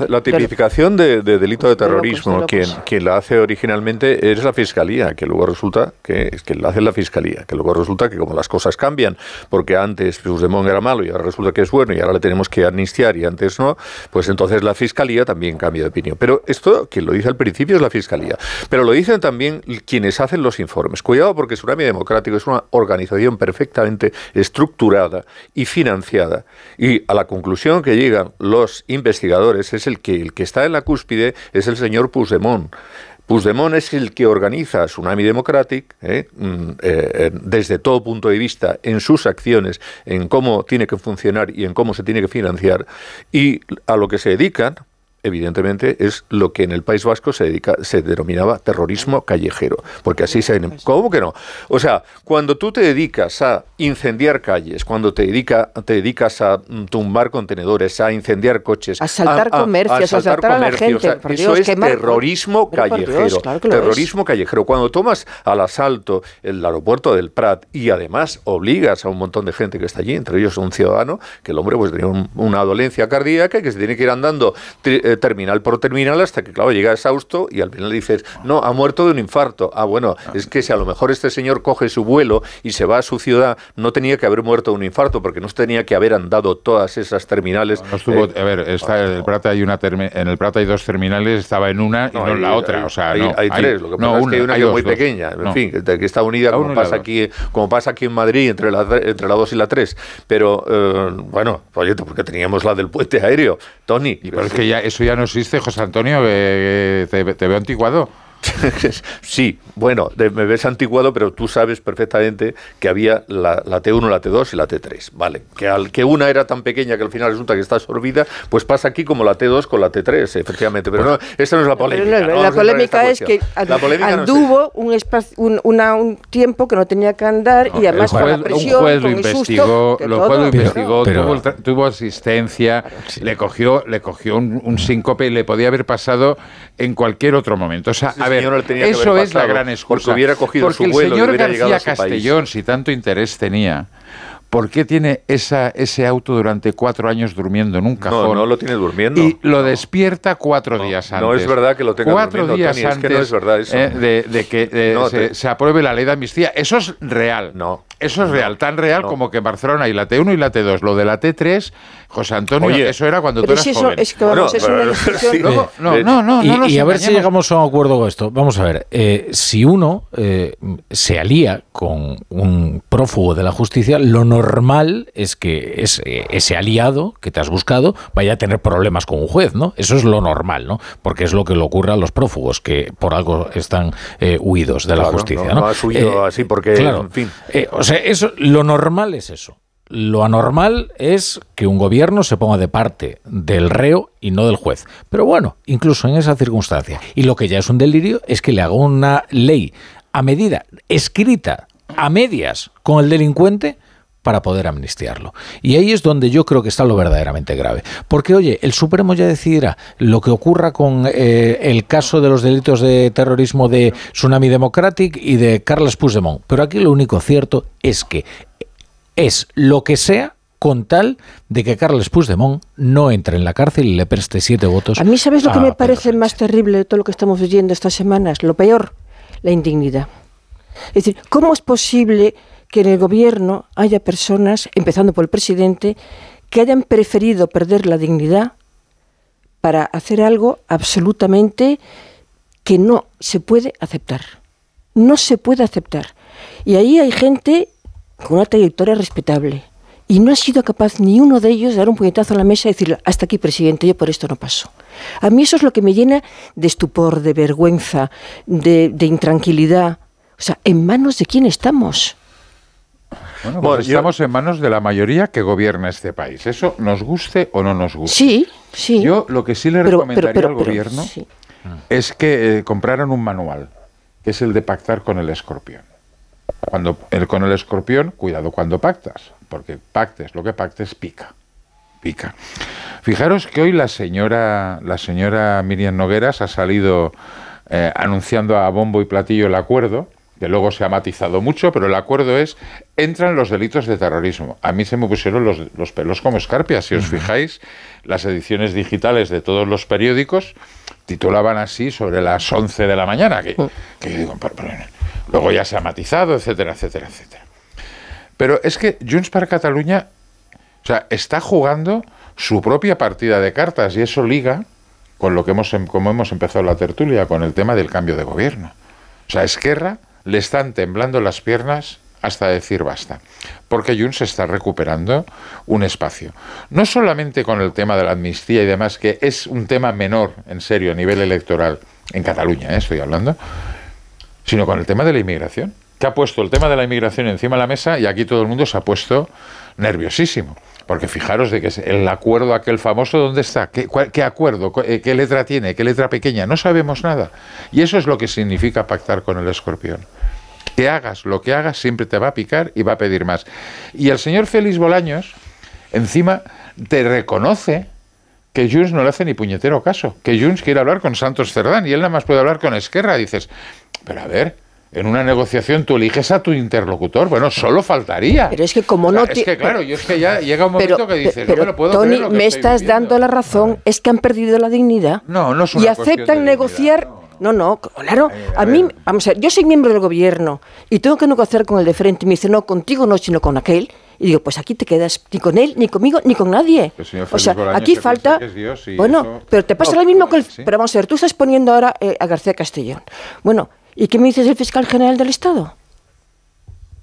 La, tipificación de, delito de terrorismo, quien, quien la hace originalmente es la Fiscalía, que luego resulta que, es que la hace la Fiscalía, que luego resulta que como las cosas cambian, porque antes Puigdemont era malo y ahora resulta que es bueno y ahora le tenemos que y antes no, pues entonces la Fiscalía también cambia de opinión. Pero esto, quien lo dice al principio es la Fiscalía, pero lo dicen también quienes hacen los informes. Cuidado porque Tsunami Democrático es una organización perfectamente estructurada y financiada. Y a la conclusión que llegan los investigadores es el que el que está en la cúspide es el señor Puigdemont. Puigdemont es el que organiza Tsunami Democratic ¿eh? Mm, eh, desde todo punto de vista en sus acciones, en cómo tiene que funcionar y en cómo se tiene que financiar y a lo que se dedican evidentemente, es lo que en el País Vasco se, dedica, se denominaba terrorismo callejero. Porque así se... ¿Cómo que no? O sea, cuando tú te dedicas a incendiar calles, cuando te, dedica, te dedicas a mm, tumbar contenedores, a incendiar coches... A saltar comercios, a saltar, a la gente. eso es terrorismo callejero. terrorismo callejero. Cuando tomas al asalto el aeropuerto del Prat y además obligas a un montón de gente que está allí, entre ellos un ciudadano, que el hombre pues tenía una dolencia cardíaca y que se tiene que ir andando terminal por terminal hasta que, claro, llega exhausto y al final dices, no, ha muerto de un infarto. Ah, bueno, ah. es que si a lo mejor este señor coge su vuelo y se va a su ciudad, no tenía que haber muerto de un infarto porque no tenía que haber andado todas esas terminales. No, eh, a ver, está, en, el Prata hay una en el Prata hay dos terminales, estaba en una y no, en la otra. o sea, hay, hay tres, lo que pasa es que hay una que es muy pequeña, en fin, que está unida como pasa, aquí, como pasa aquí en Madrid entre la, entre la 2 y la 3. Pero, eh, bueno, oye, porque teníamos la del puente aéreo, Tony. Y pero es que ya eso ya no existe, José Antonio, te, te veo antiguado. sí, bueno, me ves antiguado, pero tú sabes perfectamente que había la, T1, la T2 y la T3. Vale, que al que una era tan pequeña que al final resulta que está absorbida, pues pasa aquí como la T2 con la T3, efectivamente. Pero no, esta no es la polémica. la polémica es que anduvo un, espacio, un, un, tiempo que no tenía que andar y además con la presión, un juez lo investigó, lo investigó, tuvo, asistencia, le cogió, le cogió un, síncope y le podía haber pasado en cualquier otro momento. O sea, a eso es la gran excusa. Porque hubiera cogido porque su vuelo el señor García Castellón, si tanto interés tenía, ¿por qué tiene esa, ese auto durante cuatro años durmiendo en un cajón? No, no lo tiene durmiendo. Y lo despierta cuatro días antes. No es verdad que lo tenga cuatro días antes es que no es verdad eso. Eh, de, que eh, se, apruebe la ley de amnistía. Eso es real. No. eso es real, tan real como que en Barcelona hay la T1 y la T2. Lo de la T3, José Antonio, eso era cuando tú eras joven. Es que vamos, es una no, no, no, no, Y, a ver si llegamos a un acuerdo con esto. Vamos a ver, eh, si uno eh, se alía con un prófugo de la justicia, lo normal es que ese, ese aliado que te has buscado vaya a tener problemas con un juez, ¿no? Eso es lo normal, ¿no? Porque es lo que le ocurre a los prófugos, que por algo están eh, huidos de la justicia. No, no, has huido así porque, en fin. o sea, eso, lo normal es eso. Lo anormal es que un gobierno se ponga de parte del reo y no del juez. Pero bueno, incluso en esa circunstancia. Y lo que ya es un delirio es que le haga una ley a medida, escrita a medias con el delincuente para poder amnistiarlo. Y ahí es donde yo creo que está lo verdaderamente grave. Porque, oye, el Supremo ya decidirá lo que ocurra con eh, el caso de los delitos de terrorismo de Tsunami Democratic y de Carles Puigdemont. Pero aquí lo único cierto es que es lo que sea con tal de que Carles Puigdemont no entre en la cárcel y le preste siete votos. A mí, ¿sabes lo que me parece más terrible de todo lo que estamos viviendo estas semanas? Lo peor, la indignidad. Es decir, ¿cómo es posible que en el gobierno haya personas, empezando por el presidente, que hayan preferido perder la dignidad para hacer algo absolutamente que no se puede aceptar? No se puede aceptar. Y ahí hay gente con una trayectoria respetable. Y no ha sido capaz ni uno de ellos de dar un puñetazo a la mesa y decir, hasta aquí, presidente, yo por esto no paso. A mí eso es lo que me llena de estupor, de vergüenza, de, intranquilidad. O sea, ¿en manos de quién estamos? Bueno, pues estamos en manos de la mayoría que gobierna este país. Eso nos guste o no nos guste. Sí, sí. Yo lo que sí le recomendaría al gobierno es que eh, compraran un manual, que es el de pactar con el escorpión. Cuando el, con el escorpión, cuidado cuando pactas, porque pactes, lo que pactes pica. Pica. Fijaros que hoy la señora, la señora Miriam Nogueras ha salido eh, anunciando a bombo y platillo el acuerdo, que luego se ha matizado mucho, pero el acuerdo es, entran los delitos de terrorismo. A mí se me pusieron los, los pelos como escarpias. Si os fijáis, las ediciones digitales de todos los periódicos titulaban así sobre las 11 de la mañana, que, que digo, Luego ya se ha matizado, etcétera, etcétera, etcétera. Pero es que Junts para Cataluña o sea, está jugando su propia partida de cartas y eso liga con lo que hemos, em, como hemos empezado la tertulia, con el tema del cambio de gobierno. O sea, Esquerra le están temblando las piernas hasta decir basta, porque Junts está recuperando un espacio. No solamente con el tema de la amnistía y demás, que es un tema menor, en serio, a nivel electoral, en Cataluña, ¿eh? estoy hablando, sino con el tema de la inmigración, que ha puesto el tema de la inmigración encima de la mesa y aquí todo el mundo se ha puesto nerviosísimo. Porque fijaros de que el acuerdo aquel famoso, ¿dónde está? ¿Qué, ¿Qué, acuerdo? Eh, ¿Qué letra tiene? ¿Qué letra pequeña? No sabemos nada. Y eso es lo que significa pactar con el escorpión. Que hagas lo que hagas, siempre te va a picar y va a pedir más. Y el señor Félix Bolaños, encima, te reconoce que Junts no le hace ni puñetero caso, que Junts quiere hablar con Santos Cerdán y él nada más puede hablar con Esquerra. dices, pero a ver, en una negociación tú eliges a tu interlocutor. Bueno, solo faltaría. Pero es que como no... Es que claro, yo es que ya llega un momento que dices, pero, no puedo Tony, me estás dando la razón, es que han perdido la dignidad. No, no es Y aceptan negociar... No, no, claro. A, mí, vamos a ver, yo soy miembro del gobierno y tengo que negociar con el de frente. Y me dice, no, contigo no, sino con aquel. Y digo, pues aquí te quedas ni con él, ni conmigo, ni con nadie. O sea, aquí falta... bueno, pero te pasa lo mismo con el... Pero vamos a ver, tú estás poniendo ahora eh, a García Castellón. Bueno, ¿Y qué me dices del fiscal general del Estado?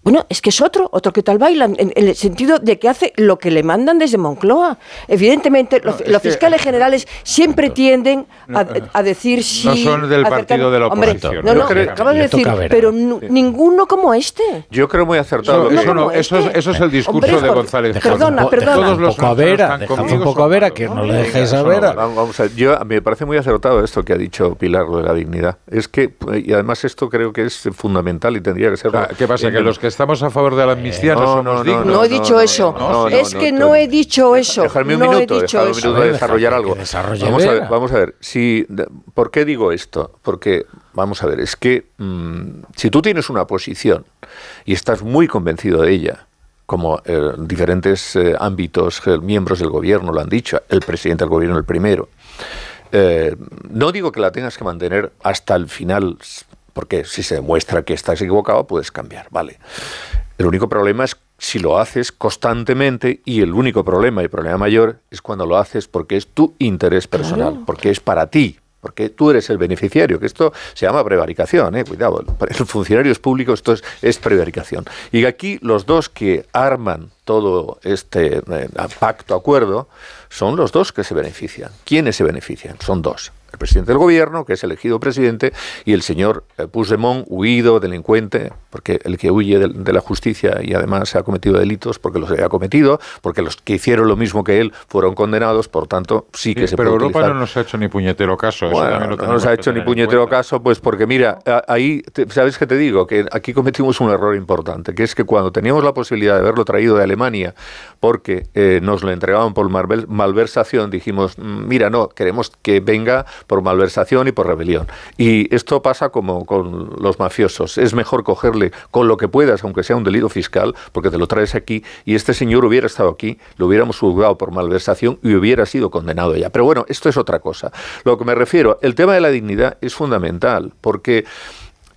Bueno, es que es otro, otro que tal baila, en, el sentido de que hace lo que le mandan desde Moncloa. Evidentemente, los, fiscales generales siempre tienden a, decir si... No son del partido de la oposición. no, no, acabo de decir, pero ninguno como este. Yo creo muy acertado. eso, eso, es, eso, es, el discurso de González. Perdona, perdona. Todos los poco a Vera, un poco a Vera, que no le dejéis a Vera. Vamos a, yo, me parece muy acertado esto que ha dicho Pilar, de la dignidad. Es que, y además esto creo que es fundamental y tendría que ser... ¿Qué pasa? Que los que estamos a favor de la amnistía no, somos dignos. No, he dicho eso. es que no he dicho eso. Dejarme un minuto, dejarme un minuto de desarrollar algo. Vamos a ver, vamos a ver. Si, ¿Por qué digo esto? Porque, vamos a ver, es que mm, si tú tienes una posición y estás muy convencido de ella, como eh, diferentes eh, ámbitos, eh, miembros del gobierno lo han dicho, el presidente del gobierno el primero, no digo que la tengas que mantener hasta el final, porque si se demuestra que estás equivocado, puedes cambiar, ¿vale? El único problema es si lo haces constantemente y el único problema y problema mayor es cuando lo haces porque es tu interés personal, porque es para ti, porque tú eres el beneficiario, que esto se llama prevaricación, ¿eh? cuidado, para los funcionarios públicos esto es, prevaricación. Y aquí los dos que arman todo este eh, pacto, acuerdo, son los dos que se benefician. ¿Quiénes se benefician? Son dos presidente del gobierno, que es elegido presidente, y el señor eh, Puigdemont, huido, delincuente, porque el que huye de, la justicia y además ha cometido delitos porque los había cometido, porque los que hicieron lo mismo que él fueron condenados, por tanto, sí que se pero puede Europa no nos ha hecho ni puñetero caso. Bueno, no nos ha hecho ni puñetero caso, pues porque mira, ahí, ¿sabes qué te digo? Que aquí cometimos un error importante, que es que cuando teníamos la posibilidad de haberlo traído de Alemania, porque eh, nos lo entregaban por malversación, dijimos, mm, mira, no, queremos que venga por malversación y por rebelión. Y esto pasa como con los mafiosos. Es mejor cogerle con lo que puedas, aunque sea un delito fiscal, porque te lo traes aquí y este señor hubiera estado aquí, lo hubiéramos juzgado por malversación y hubiera sido condenado ya. Pero bueno, esto es otra cosa. Lo que me refiero, el tema de la dignidad es fundamental, porque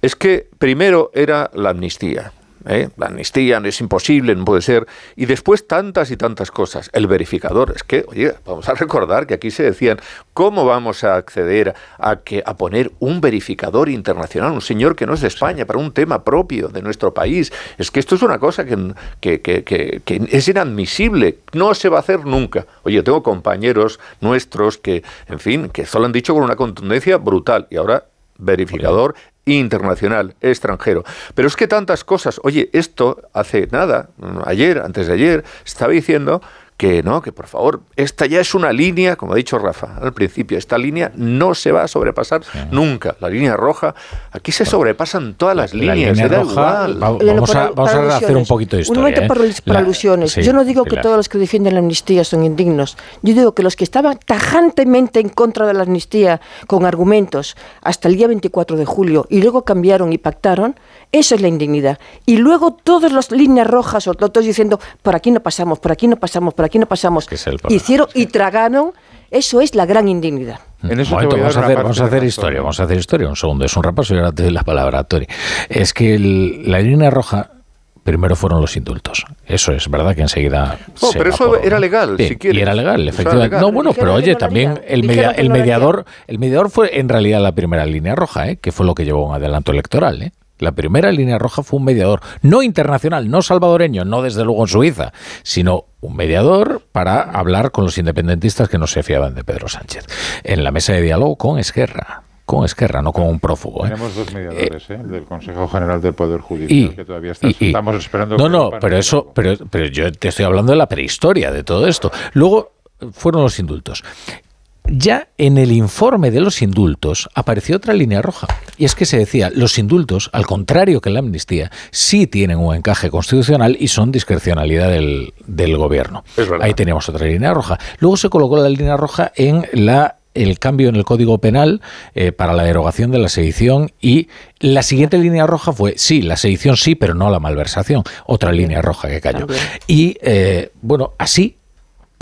es que primero era la amnistía. ¿Eh? la amnistía no es imposible, no puede ser, y después tantas y tantas cosas. El verificador, es que, oye, vamos a recordar que aquí se decían, ¿cómo vamos a acceder a, que, a poner un verificador internacional, un señor que no es de España, para un tema propio de nuestro país? Es que esto es una cosa que, que, que, que es inadmisible, no se va a hacer nunca. Oye, tengo compañeros nuestros que, en fin, que solo han dicho con una contundencia brutal, y ahora verificador internacional, extranjero. Pero es que tantas cosas, oye, esto hace nada, ayer, antes de ayer, estaba diciendo que no, que por favor, esta ya es una línea, como ha dicho Rafa al principio, esta línea no se va a sobrepasar nunca. La línea roja, aquí se sobrepasan todas las líneas. vamos, a, hacer un poquito de historia. Un momento ¿eh? para, alusiones. Yo no digo que todos los que defienden la amnistía son indignos. Yo digo que los que estaban tajantemente en contra de la amnistía con argumentos hasta el día 24 de julio y luego cambiaron y pactaron, eso es la indignidad. Y luego todas las líneas rojas o todos diciendo, por aquí no pasamos, por aquí no pasamos, por aquí no pasamos. Hicieron y tragaron. Eso es la gran indignidad. En eso vamos, a hacer, vamos a hacer historia, vamos a hacer historia. Un segundo, es un repaso y ahora te doy la palabra a Tori. Es que la línea roja primero fueron los indultos. Eso es verdad que enseguida. No, pero eso era legal, si quieres. Y era legal, efectivamente. No, bueno, pero oye, también el, el mediador, el mediador fue en realidad la primera línea roja, ¿eh? que fue lo que llevó a un adelanto electoral. ¿eh? La primera línea roja fue un mediador, no internacional, no salvadoreño, no desde luego en Suiza, sino un mediador para hablar con los independentistas que no se fiaban de Pedro Sánchez. En la mesa de diálogo con Esquerra con Esquerra, no con un prófugo. ¿eh? Tenemos dos mediadores ¿eh? del Consejo General del Poder Judicial que todavía estamos esperando. No, no, pero eso, pero, pero yo te estoy hablando de la prehistoria de todo esto. Luego fueron los indultos ya en el informe de los indultos apareció otra línea roja. Y es que se decía, los indultos, al contrario que la amnistía, sí tienen un encaje constitucional y son discrecionalidad del, gobierno. Ahí teníamos otra línea roja. Luego se colocó la línea roja en la el cambio en el Código Penal eh, para la derogación de la sedición y la siguiente línea roja fue, sí, la sedición sí, pero no la malversación, otra línea roja que cayó. Y eh, bueno, así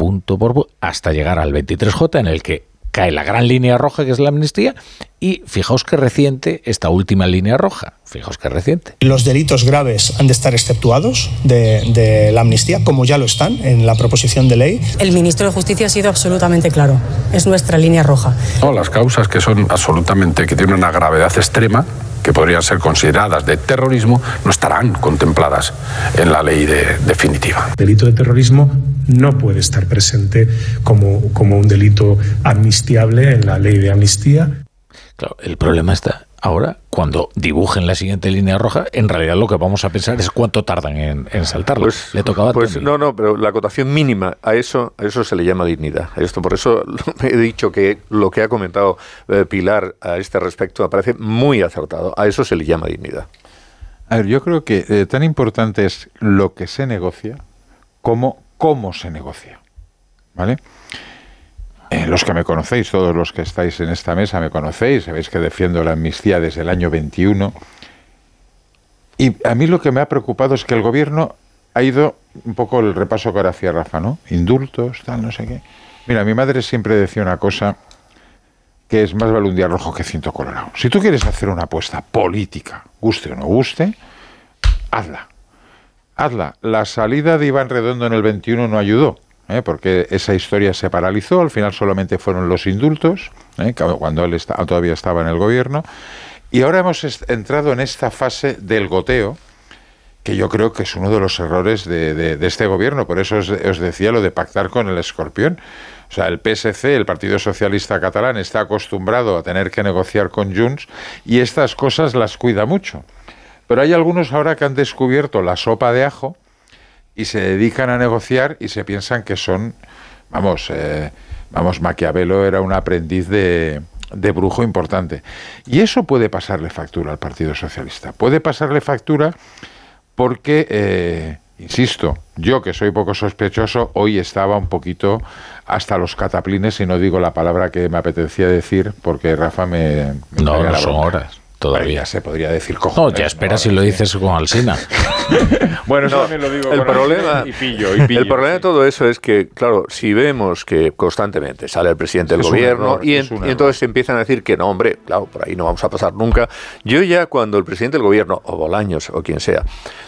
punto por punto, hasta llegar al 23J en el que cae la gran línea roja que es la amnistía y fijaos que reciente esta última línea roja, fijaos que reciente. Los delitos graves han de estar exceptuados de, la amnistía, como ya lo están en la proposición de ley. El ministro de Justicia ha sido absolutamente claro, es nuestra línea roja. las causas que son absolutamente, que tienen una gravedad extrema, que podrían ser consideradas de terrorismo, no estarán contempladas en la ley definitiva. El delito de terrorismo no puede estar presente como, como un delito amnistiable en la ley de amnistía. Claro, el problema está ahora, cuando dibujen la siguiente línea roja, en realidad lo que vamos a pensar es cuánto tardan en, en saltarlo. Pues, le tocaba pues no, no, pero la acotación mínima a eso, a eso se le llama dignidad. esto, por eso he dicho que lo que ha comentado eh, Pilar a este respecto me parece muy acertado. A eso se le llama dignidad. A ver, yo creo que eh, tan importante es lo que se negocia como cómo se negocia. ¿Vale? Eh, los que me conocéis, todos los que estáis en esta mesa me conocéis, sabéis que defiendo la amnistía desde el año 21. Y a mí lo que me ha preocupado es que el gobierno ha ido un poco el repaso que ahora hacía Rafa, ¿no? Indultos, tal, no sé qué. Mira, mi madre siempre decía una cosa que es más vale un día rojo que ciento colorado. Si tú quieres hacer una apuesta política, guste o no guste, hazla hazla. La salida de Iván Redondo en el 21 no ayudó. ¿Eh? porque esa historia se paralizó, al final solamente fueron los indultos, ¿eh? cuando él todavía estaba en el gobierno, y ahora hemos entrado en esta fase del goteo, que yo creo que es uno de los errores de, este gobierno, por eso os, decía lo de pactar con el escorpión. O sea, el PSC, el Partido Socialista Catalán, está acostumbrado a tener que negociar con Junts y estas cosas las cuida mucho. Pero hay algunos ahora que han descubierto la sopa de ajo y se dedican a negociar y se piensan que son, vamos, eh, vamos, Maquiavelo era un aprendiz de, de brujo importante. Y eso puede pasarle factura al Partido Socialista. Puede pasarle factura porque, eh, insisto, yo que soy poco sospechoso, hoy estaba un poquito hasta los cataplines y no digo la palabra que me apetecía decir porque Rafa me... no, no son horas todavía. se podría decir No, ya espera si lo dices con Alsina. bueno, eso también lo digo el problema, y pillo, El problema de todo eso es que, claro, si vemos que constantemente sale el presidente del gobierno y, entonces empiezan a decir que no, hombre, claro, por ahí no vamos a pasar nunca. Yo ya cuando el presidente del gobierno, o Bolaños, o quien sea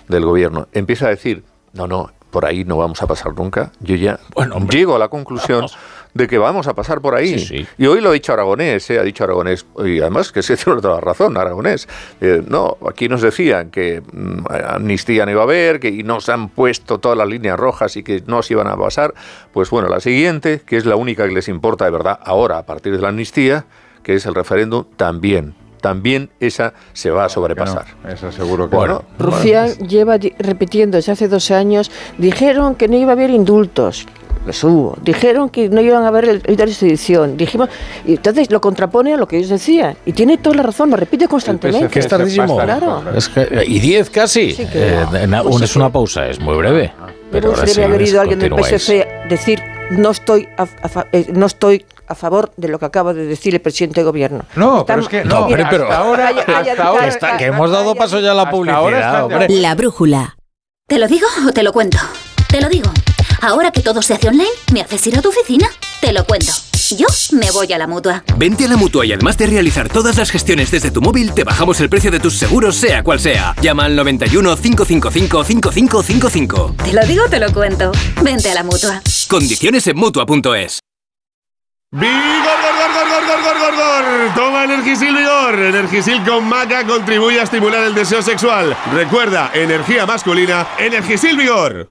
del gobierno, empieza a decir, no, no, por ahí no vamos a pasar nunca, yo ya bueno, llego a la conclusión de que vamos a pasar por ahí. Y hoy lo ha dicho Aragonés, ¿eh? ha dicho Aragonés, y además que se tiene toda la razón, Aragonés. Eh, no, aquí nos decían que mm, amnistía no iba a haber, que y nos han puesto todas las líneas rojas y que no se iban a pasar. Pues bueno, la siguiente, que es la única que les importa de verdad ahora, a partir de la amnistía, que es el referéndum, también también esa se va a sobrepasar. esa seguro que bueno, Rufián lleva repitiendo desde hace dos años, dijeron que no iba a haber indultos los hubo. Dijeron que no iban a ver el, el de sedición. Dijimos, y entonces lo contrapone a lo que ellos decían. Y tiene toda la razón, lo repite constantemente. Que es tardísimo. Claro. y diez casi. Eh, pues es una pausa, es muy breve. Pero debe haber ido alguien del PSC decir no estoy a, eh, no estoy a favor de lo que acaba de decir el presidente de gobierno. No, pero es que no, pero, hasta ahora, hasta ahora está, que hemos dado paso ya a la publicidad. La brújula. ¿Te lo digo o te lo cuento? Te lo digo. Ahora que todo se hace online, ¿me haces ir a tu oficina? Te lo cuento. Yo me voy a la mutua. Vente a la mutua y además de realizar todas las gestiones desde tu móvil, te bajamos el precio de tus seguros, sea cual sea. Llama al 91 555 5555. Te lo digo, te lo cuento. Vente a la mutua. Condiciones en mutua.es. ¡Vigor, gor, gor, gor, gor, gor, gor! Toma Energisil Vigor. Energisil con maca contribuye a estimular el deseo sexual. Recuerda, energía masculina, Energisil Vigor.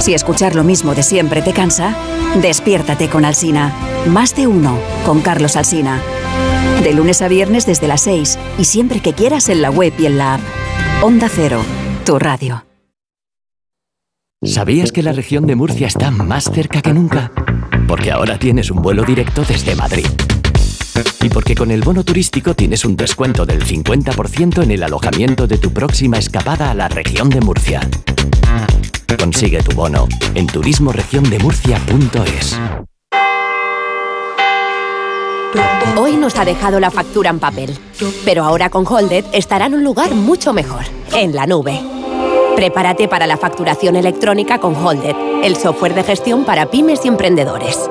Si escuchar lo mismo de siempre te cansa, despiértate con Alsina. Más de uno con Carlos Alsina. De lunes a viernes desde las 6 y siempre que quieras en la web y en la app. Onda Cero, tu radio. ¿Sabías que la región de Murcia está más cerca que nunca? Porque ahora tienes un vuelo directo desde Madrid. Y porque con el bono turístico tienes un descuento del 50% en el alojamiento de tu próxima escapada a la región de Murcia. Consigue tu bono en turismoregiondemurcia.es. Hoy nos ha dejado la factura en papel, pero ahora con Holded estará en un lugar mucho mejor, en la nube. Prepárate para la facturación electrónica con Holded, el software de gestión para pymes y emprendedores.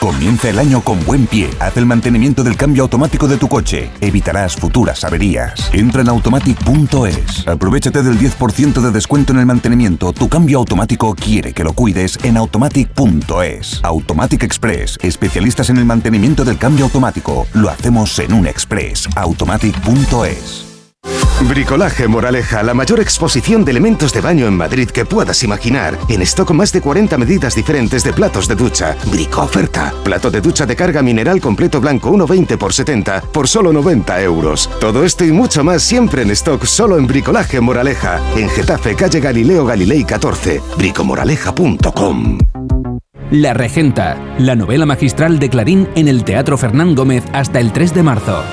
Comienza el año con buen pie. Haz el mantenimiento del cambio automático de tu coche. Evitarás futuras averías. Entra en automatic.es. Aprovechate del 10% de descuento en el mantenimiento. Tu cambio automático quiere que lo cuides en automatic.es. Automatic Express. Especialistas en el mantenimiento del cambio automático. Lo hacemos en un express. automatic.es. Bricolaje Moraleja, la mayor exposición de elementos de baño en Madrid que puedas imaginar. En stock más de 40 medidas diferentes de platos de ducha. Brico oferta. Plato de ducha de carga mineral completo blanco 1,20 por 70 por solo 90 euros. Todo esto y mucho más siempre en stock solo en Bricolaje Moraleja. En Getafe, calle Galileo Galilei 14. bricomoraleja.com. La Regenta, la novela magistral de Clarín en el Teatro Fernán Gómez hasta el 3 de marzo.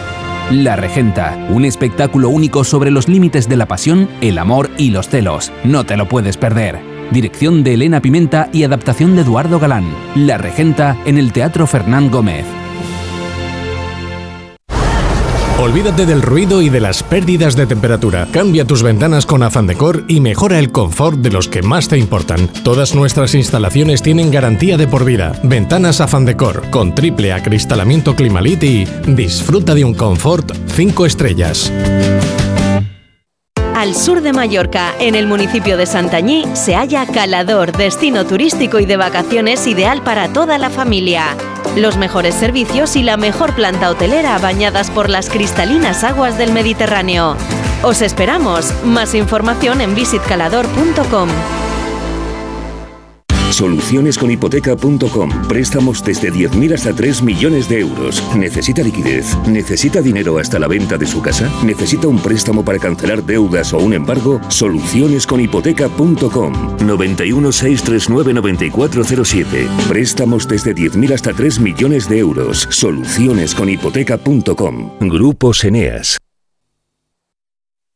La Regenta, un espectáculo único sobre los límites de la pasión, el amor y los celos. No te lo puedes perder. Dirección de Elena Pimenta y adaptación de Eduardo Galán. La Regenta en el Teatro Fernán Gómez. Olvídate del ruido y de las pérdidas de temperatura. Cambia tus ventanas con Afan Decor y mejora el confort de los que más te importan. Todas nuestras instalaciones tienen garantía de por vida. Ventanas Afan Decor con triple acristalamiento Climalit y disfruta de un confort 5 estrellas. Al sur de Mallorca, en el municipio de Santañí, se halla Calador, destino turístico y de vacaciones ideal para toda la familia. Los mejores servicios y la mejor planta hotelera bañadas por las cristalinas aguas del Mediterráneo. Os esperamos. Más información en visitcalador.com. Solucionesconhipoteca.com. Préstamos desde 10.000 hasta 3 millones de euros. ¿Necesita liquidez? ¿Necesita dinero hasta la venta de su casa? ¿Necesita un préstamo para cancelar deudas o un embargo? Solucionesconhipoteca.com. 91 639 9407. Préstamos desde 10.000 hasta 3 millones de euros. Solucionesconhipoteca.com. Grupo Eneas.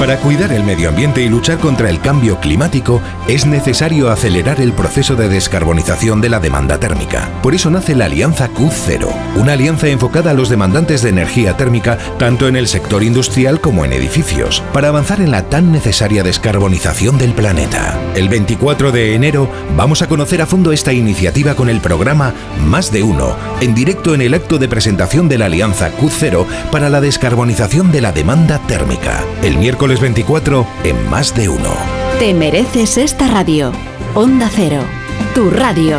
Para cuidar el medio ambiente y luchar contra el cambio climático es necesario acelerar el proceso de descarbonización de la demanda térmica. Por eso nace la Alianza Q0, una alianza enfocada a los demandantes de energía térmica tanto en el sector industrial como en edificios, para avanzar en la tan necesaria descarbonización del planeta. El 24 de enero vamos a conocer a fondo esta iniciativa con el programa Más de Uno, en directo en el acto de presentación de la Alianza Q0 para la descarbonización de la demanda térmica. El miércoles 24 en Más de Uno. Te mereces esta radio. Onda Cero. Tu radio.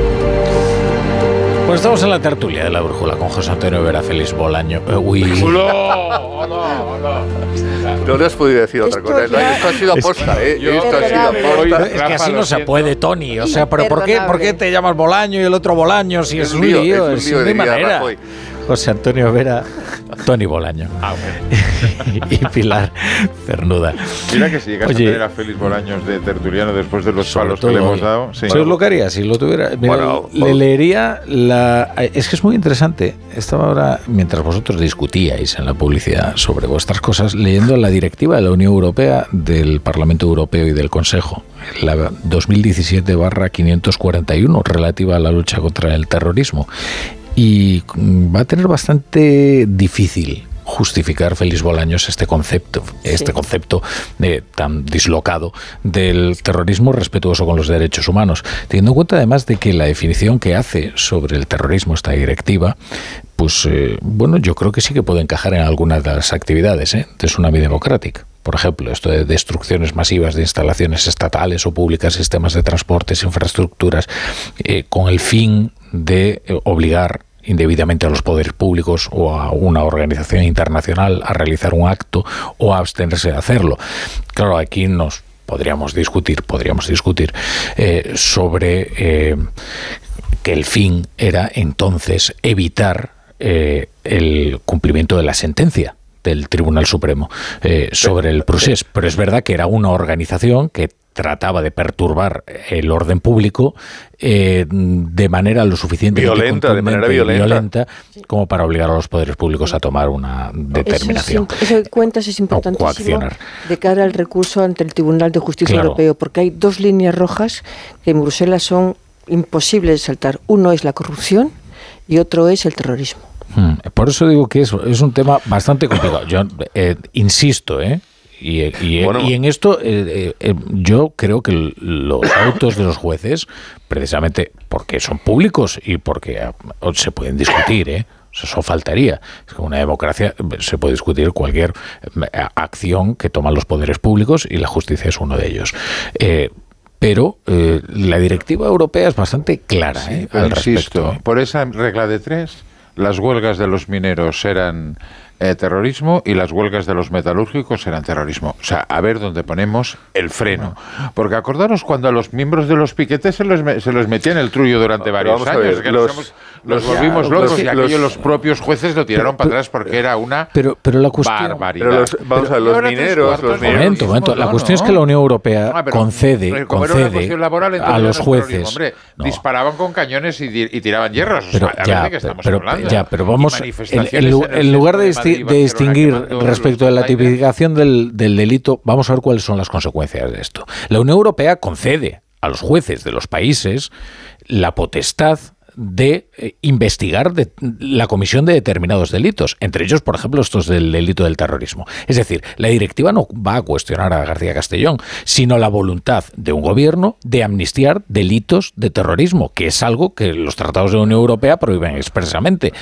Pues estamos en la tertulia de la brújula con José Antonio Vera, Félix Bolaño. eh, uy. No le has podido decir otra cosa. Esto ha sido aposta, ¿eh? Esto ha sido aposta. Es que así no se puede, Tony. O sea, pero ¿por qué, ¿por qué te llamas Bolaño y el otro Bolaño si es, un lío? es un lío, no hay diría manera. Rajoy. José Antonio Vera, Tony Bolaño. y Pilar Cernuda. Mira que si llegas Oye, a tener a Félix Bolaños de tertuliano después de los palos todo que le hemos dado. Sí. ¿Sabes lo que haría si lo tuviera? Mira, Bueno, le bueno. leería la. Es que es muy interesante. Estaba ahora, mientras vosotros discutíais en la publicidad sobre vuestras cosas, leyendo la directiva de la Unión Europea, del Parlamento Europeo y del Consejo, la 2017-541, relativa a la lucha contra el terrorismo. Y va a tener bastante difícil justificar Félix Bolaños este concepto, este concepto eh, tan dislocado del terrorismo respetuoso con los derechos humanos, teniendo en cuenta además de que la definición que hace sobre el terrorismo esta directiva, pues eh, bueno, yo creo que sí que puede encajar en algunas de las actividades ¿eh? de Tsunami Democratic. Por ejemplo, esto de destrucciones masivas de instalaciones estatales o públicas, sistemas de transportes, infraestructuras, eh, con el fin de eh, obligar indebidamente a los poderes públicos o a una organización internacional a realizar un acto o a abstenerse de hacerlo. Claro, aquí nos podríamos discutir, podríamos discutir eh, sobre eh, que el fin era entonces evitar el cumplimiento de la sentencia del Tribunal Supremo eh, sobre el procés. Pero es verdad que era una organización que trataba de perturbar el orden público eh, de manera lo suficiente violenta, de manera violenta. como para obligar a los poderes públicos a tomar una determinación. Eso, eso que cuentas es importantísimo de cara al recurso ante el Tribunal de Justicia Europeo, porque hay dos líneas rojas que en Bruselas son imposibles de saltar. Uno es la corrupción y otro es el terrorismo. Hmm, por eso digo que es, es un tema bastante complicado. Yo eh, insisto, ¿eh? Y, en esto eh, eh, yo creo que los autos de los jueces, precisamente porque son públicos y porque ah, se pueden discutir, ¿eh? Eso faltaría. Es que una democracia se puede discutir cualquier acción que toman los poderes públicos y la justicia es uno de ellos. pero la directiva europea es bastante clara al respecto. Por esa regla de tres, las huelgas de los mineros eran eh, terrorismo y las huelgas de los metalúrgicos eran terrorismo. O sea, a ver dónde ponemos el freno. Porque acordaros cuando a los miembros de los piquetes se los, se los metía en el trullo durante varios años. que los, volvimos locos y aquello los propios jueces lo tiraron para atrás porque era una pero, pero la cuestión, barbaridad. vamos a ver, los mineros... Los mineros momento, momento. La cuestión es que la Unión Europea ah, concede, concede laboral, a los jueces... Hombre, disparaban con cañones y, tiraban hierros. Pero, o sea, ya, pero, ya, pero vamos... En, lugar de de distinguir respecto de la tipificación del, del delito, vamos a ver cuáles son las consecuencias de esto. La Unión Europea concede a los jueces de los países la potestad de eh, investigar de, la comisión de determinados delitos, entre ellos, por ejemplo, estos del delito del terrorismo. Es decir, la directiva no va a cuestionar a García Castellón, sino la voluntad de un gobierno de amnistiar delitos de terrorismo, que es algo que los tratados de la Unión Europea prohíben expresamente.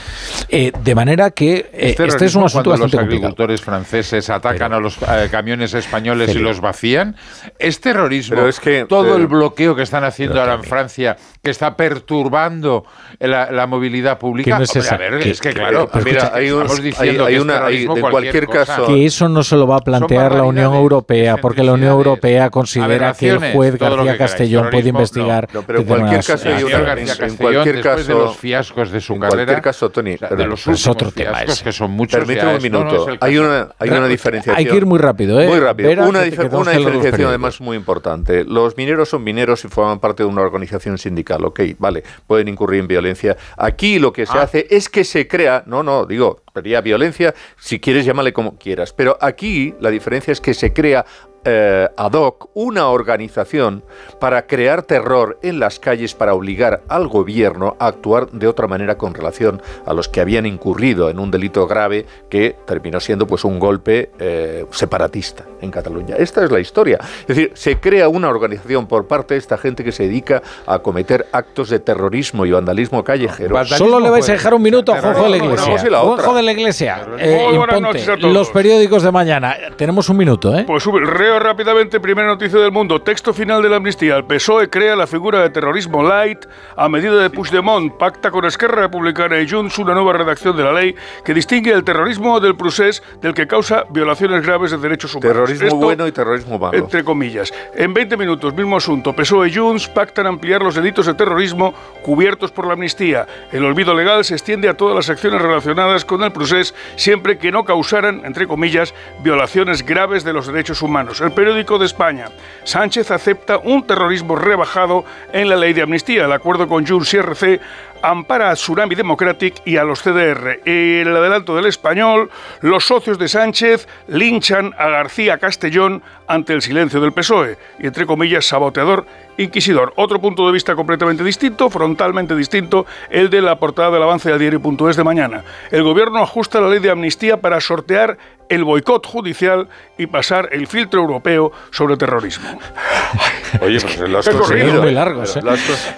Eh, de manera que eh, este es un asunto cuando bastante los agricultores franceses atacan a los camiones españoles y los vacían, es terrorismo. es que, todo el bloqueo que están haciendo ahora en Francia, que está perturbando la, movilidad pública. No es, esa? a ver, es que claro, mira, hay, un, diciendo hay, una, hay, en cualquier caso que eso no se lo va a plantear la Unión Europea, porque la Unión Europea considera que el juez García Castellón puede investigar. No, pero en cualquier caso hay una, en, cualquier caso de los fiascos de su en carrera, cualquier caso, Tony, de los es otro tema ese. que son muchos. Permíteme un minuto. hay una hay una diferenciación. Hay que ir muy rápido, ¿eh? Muy rápido. Una, una diferenciación además muy importante. Los mineros son mineros y forman parte de una organización sindical. Ok, vale, pueden incurrir en violencia. Aquí lo que se ah. hace es que se crea, no, no, digo, sería violencia, si quieres llámale como quieras, pero aquí la diferencia es que se crea eh, ad hoc una organización para crear terror en las calles para obligar al gobierno a actuar de otra manera con relación a los que habían incurrido en un delito grave que terminó siendo pues un golpe eh, separatista en Cataluña. Esta es la historia. Es decir, se crea una organización por parte de esta gente que se dedica a cometer actos de terrorismo y vandalismo callejero. Solo le vais a dejar un minuto a Juanjo de la Iglesia. Juanjo de la Iglesia. Eh, los periódicos de mañana. Tenemos un minuto, ¿eh? Pues sube el reo rápidamente primera noticia del mundo. Texto final de la amnistía. El PSOE crea la figura de terrorismo light a medida de Puigdemont. Pacta con Esquerra Republicana y Junts una nueva redacción de la ley que distingue el terrorismo del procés del que causa violaciones graves de derechos humanos. Terrorismo bueno y terrorismo malo. Entre comillas. En 20 minutos, mismo asunto. PSOE y Junts pactan ampliar los delitos de terrorismo cubiertos por la amnistía. El olvido legal se extiende a todas las acciones relacionadas con el siempre que no causaran, entre comillas, violaciones graves de los derechos humanos. El periódico de España. Sánchez acepta un terrorismo rebajado en la ley de amnistía. El acuerdo con Junts y RC ampara a Tsunami Democratic y a los CDR. El adelanto del español, los socios de Sánchez linchan a García Castellón ante el silencio del PSOE y, entre comillas, saboteador inquisidor. Otro punto de vista completamente distinto, frontalmente distinto, el de la portada del avance del diario.es de mañana. El gobierno ajusta la ley de amnistía para sortear el boicot judicial y pasar el filtro europeo sobre terrorismo. Oye, pues lo has conseguido. muy largos. ¿eh?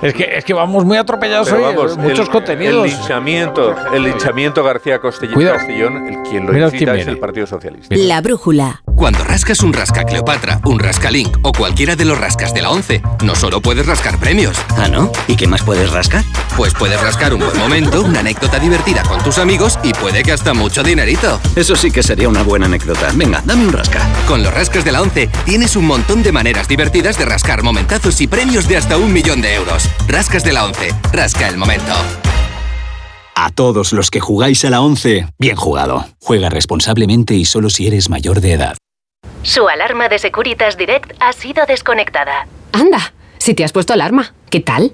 Es, que, es que vamos muy atropellados hoy. Vamos, muchos contenidos. El linchamiento, el linchamiento García Castellón, el quien lo incita es el Partido Socialista. La brújula. Cuando rascas un rasca Cleopatra, un rasca Link o cualquiera de los rascas de la 11, no solo puedes rascar premios. ¿Ah, no? ¿Y qué más puedes rascar? Pues puedes rascar un buen momento, una anécdota divertida con tus amigos y puede que hasta mucho dinerito. Eso sí que sería una buena anécdota. Venga, dame un rasca. Con los rascas de la 11 tienes un montón de maneras divertidas de rascar momentazos y premios de hasta un millón de euros. Rascas de la 11. Rasca el momento. A todos los que jugáis a la 11, bien jugado. Juega responsablemente y solo si eres mayor de edad. Su alarma de Securitas Direct ha sido desconectada. Anda, si te has puesto alarma, ¿qué tal?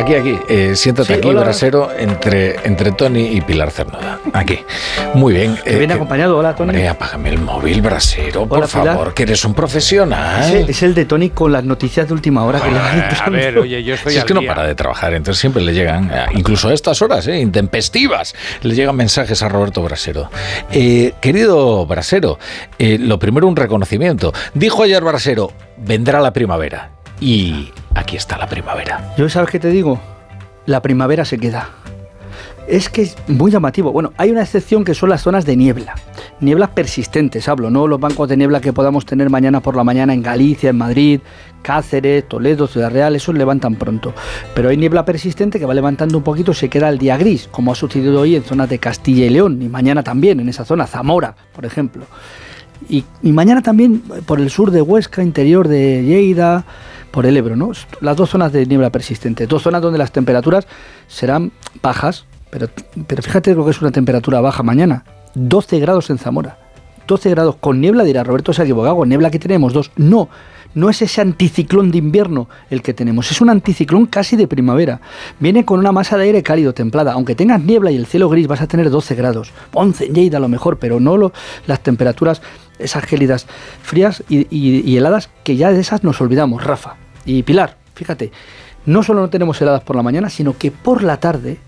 Aquí, aquí. Eh, siéntate aquí, brasero, entre, entre Tony y Pilar Cernuda. Aquí. Muy bien. Eh, viene acompañado. Hola, Tony. Hombre, apágame el móvil, brasero, por favor, que eres un profesional. Es, el de Tony con las noticias de última hora que le A ver, oye, yo estoy Es que no para de trabajar, entonces siempre le llegan, eh, incluso a estas horas, eh, intempestivas, le llegan mensajes a Roberto Brasero. Eh, querido Brasero, eh, lo primero un reconocimiento. Dijo ayer Brasero, vendrá la primavera. Y aquí está la primavera. Yo, ¿sabes qué te digo? La primavera se queda. Es que es muy llamativo. Bueno, hay una excepción que son las zonas de niebla. Nieblas persistentes, hablo, no los bancos de niebla que podamos tener mañana por la mañana en Galicia, en Madrid, Cáceres, Toledo, Ciudad Real, esos levantan pronto. Pero hay niebla persistente que va levantando un poquito, se queda el día gris, como ha sucedido hoy en zonas de Castilla y León, y mañana también en esa zona, Zamora, por ejemplo. Y, y mañana también por el sur de Huesca, interior de Lleida, por el Ebro, ¿no? Las dos zonas de niebla persistente, dos zonas donde las temperaturas serán bajas, pero, pero fíjate lo que es una temperatura baja mañana, 12 grados en Zamora, 12 grados con niebla, dirá Roberto se ha equivocado, niebla que tenemos dos, no, no es ese anticiclón de invierno el que tenemos, es un anticiclón casi de primavera. Viene con una masa de aire cálido, templada. Aunque tengas niebla y el cielo gris, vas a tener 12 grados. 11 en Lleida a lo mejor, pero no lo, las temperaturas, esas gélidas frías y heladas, que ya de esas nos olvidamos, Rafa. Y Pilar, fíjate, no solo no tenemos heladas por la mañana, sino que por la tarde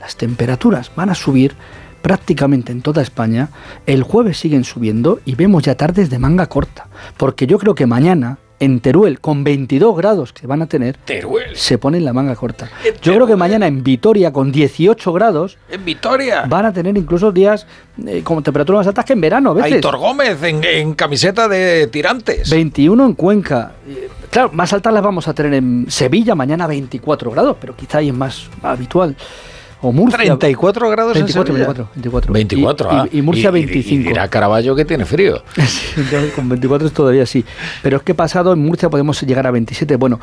las temperaturas van a subir prácticamente en toda España. El jueves siguen subiendo y vemos ya tardes de manga corta. Porque yo creo que mañana, en Teruel, con 22 grados que van a tener, se ponen la manga corta. Yo creo que mañana en Vitoria, con 18 grados, En Vitoria. van a tener incluso días eh, con temperaturas más altas que en verano a veces. Aitor Gómez en, en camiseta de tirantes. 21 en Cuenca. Claro, más altas las vamos a tener en Sevilla, mañana 24 grados, pero quizá ahí es más habitual. O Murcia. 34 grados 24, en Sevilla. 24, 24. 24, Y- ah. y Murcia, y- 25. Y dirá Caraballo que tiene frío. Entonces, con 24 es todavía sí. Pero es que pasado en Murcia podemos llegar a 27. Bueno,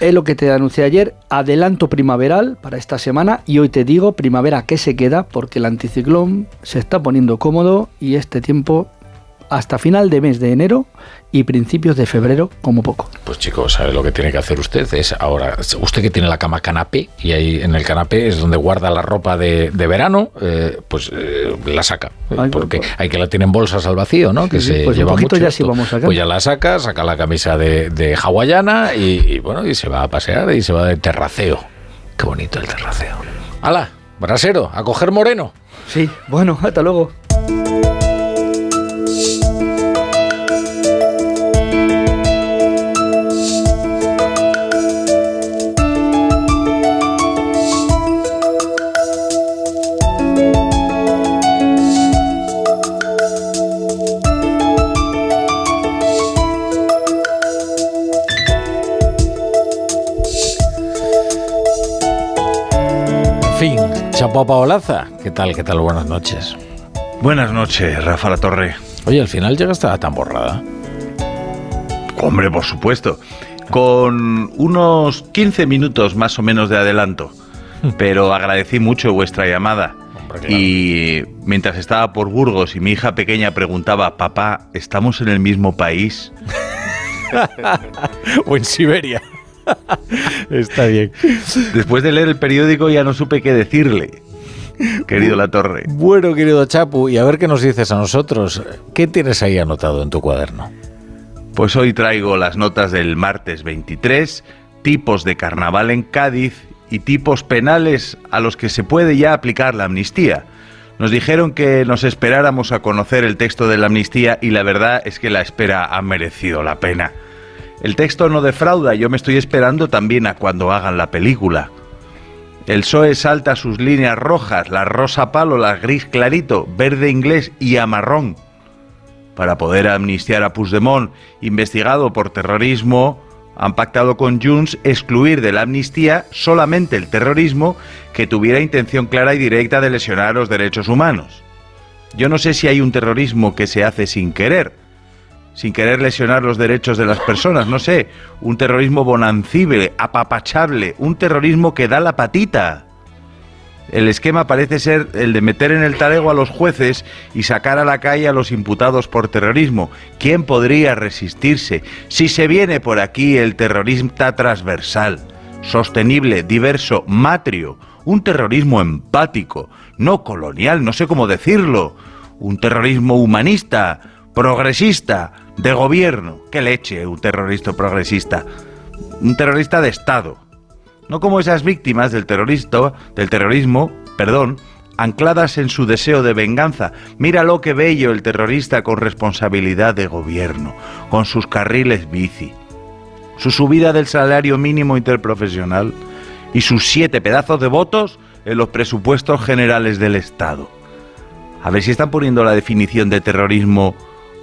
es lo que te anuncié ayer. Adelanto primaveral para esta semana. Y hoy te digo, primavera que se queda porque el anticiclón se está poniendo cómodo y este tiempo hasta final de mes de enero y principios de febrero como poco. Pues chicos, ¿sabe lo que tiene que hacer usted? Es ahora, usted que tiene la cama canapé y ahí en el canapé es donde guarda la ropa de, de verano, eh, pues eh, la saca. Ay, porque hay que la tiene en bolsas al vacío, ¿no? que Sí, se pues un lleva poquito mucho ya sí vamos sacando. Pues ya la saca, saca la camisa de, de hawaiana y, y bueno, y se va a pasear y se va de terraceo. Qué bonito el terraceo. ¡Hala! Brasero, a coger moreno. Sí, bueno, hasta luego. Paolaza. ¿Qué tal? ¿Qué tal? Buenas noches. Buenas noches, Rafa La Torre. Oye, al final llegaste a tan borrada. Hombre, por supuesto. Con unos 15 minutos más o menos de adelanto. Pero agradecí mucho vuestra llamada. Y mientras estaba por Burgos y mi hija pequeña preguntaba, papá, ¿estamos en el mismo país? o en Siberia. Está bien. Después de leer el periódico ya no supe qué decirle, querido La Torre. Bueno, querido Chapu, y a ver qué nos dices a nosotros. ¿Qué tienes ahí anotado en tu cuaderno? Pues hoy traigo las notas del martes 23, tipos de carnaval en Cádiz y tipos penales a los que se puede ya aplicar la amnistía. Nos dijeron que nos esperáramos a conocer el texto de la amnistía y la verdad es que la espera ha merecido la pena. El texto no defrauda, yo me estoy esperando también a cuando hagan la película. El PSOE salta sus líneas rojas, la rosa palo, la gris clarito, verde inglés y a marrón. para poder amnistiar a Puigdemont, investigado por terrorismo, han pactado con Junts excluir de la amnistía solamente el terrorismo que tuviera intención clara y directa de lesionar los derechos humanos. Yo no sé si hay un terrorismo que se hace sin querer, sin querer lesionar los derechos de las personas, no sé, un terrorismo bonancible, apapachable, un terrorismo que da la patita. El esquema parece ser el de meter en el talego a los jueces y sacar a la calle a los imputados por terrorismo. ¿Quién podría resistirse si se viene por aquí el terrorismo transversal, sostenible, diverso, matrio, un terrorismo empático, no colonial, no sé cómo decirlo, un terrorismo humanista, progresista, de gobierno? ¿Qué leche un terrorista progresista? Un terrorista de Estado no como esas víctimas del terrorista, del terrorismo, perdón, ancladas en su deseo de venganza. Mira lo que bello el terrorista con responsabilidad de gobierno, con sus carriles bici, su subida del salario mínimo interprofesional y sus siete pedazos de votos en los presupuestos generales del Estado. A ver si están poniendo la definición de terrorismo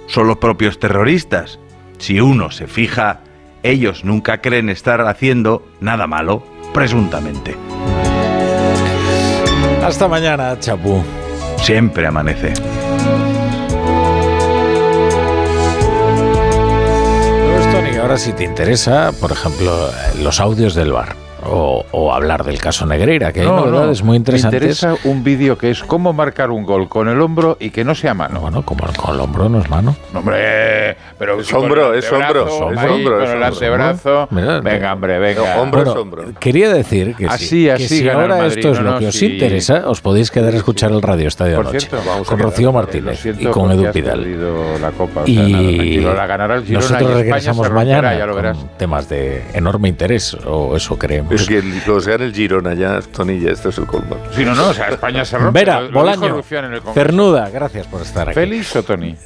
son los propios terroristas. Si uno se fija, ellos nunca creen estar haciendo nada malo presuntamente. Hasta mañana, Chapú. Siempre amanece. Tony, ahora si te interesa, por ejemplo, los audios del bar o, hablar del caso Negreira, que hay novedades muy interesantes. Me interesa un vídeo que es cómo marcar un gol con el hombro y que no sea mano. Bueno, como con el hombro no es mano. hombre, pero es hombro, es hombro, es hombro, con el antebrazo. venga, hombre, venga. hombro es hombro. Quería decir que así, si, así si ahora esto es lo que os interesa, os podéis quedar a escuchar el Radio Estadio Por Noche con Rocío Martínez y con Edu Pidal. La copa, y nosotros regresamos mañana con temas de enorme interés, o eso creemos. Es que los gana el Girona ya, Tony, esto es el colmo. Si no, no, o sea, España se rompe. Vera, Bolaño, Cernuda, gracias por estar aquí. ¿Félix o Tony?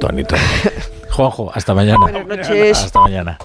Tony, Tony. Juanjo, hasta mañana. Buenas noches. Hasta mañana.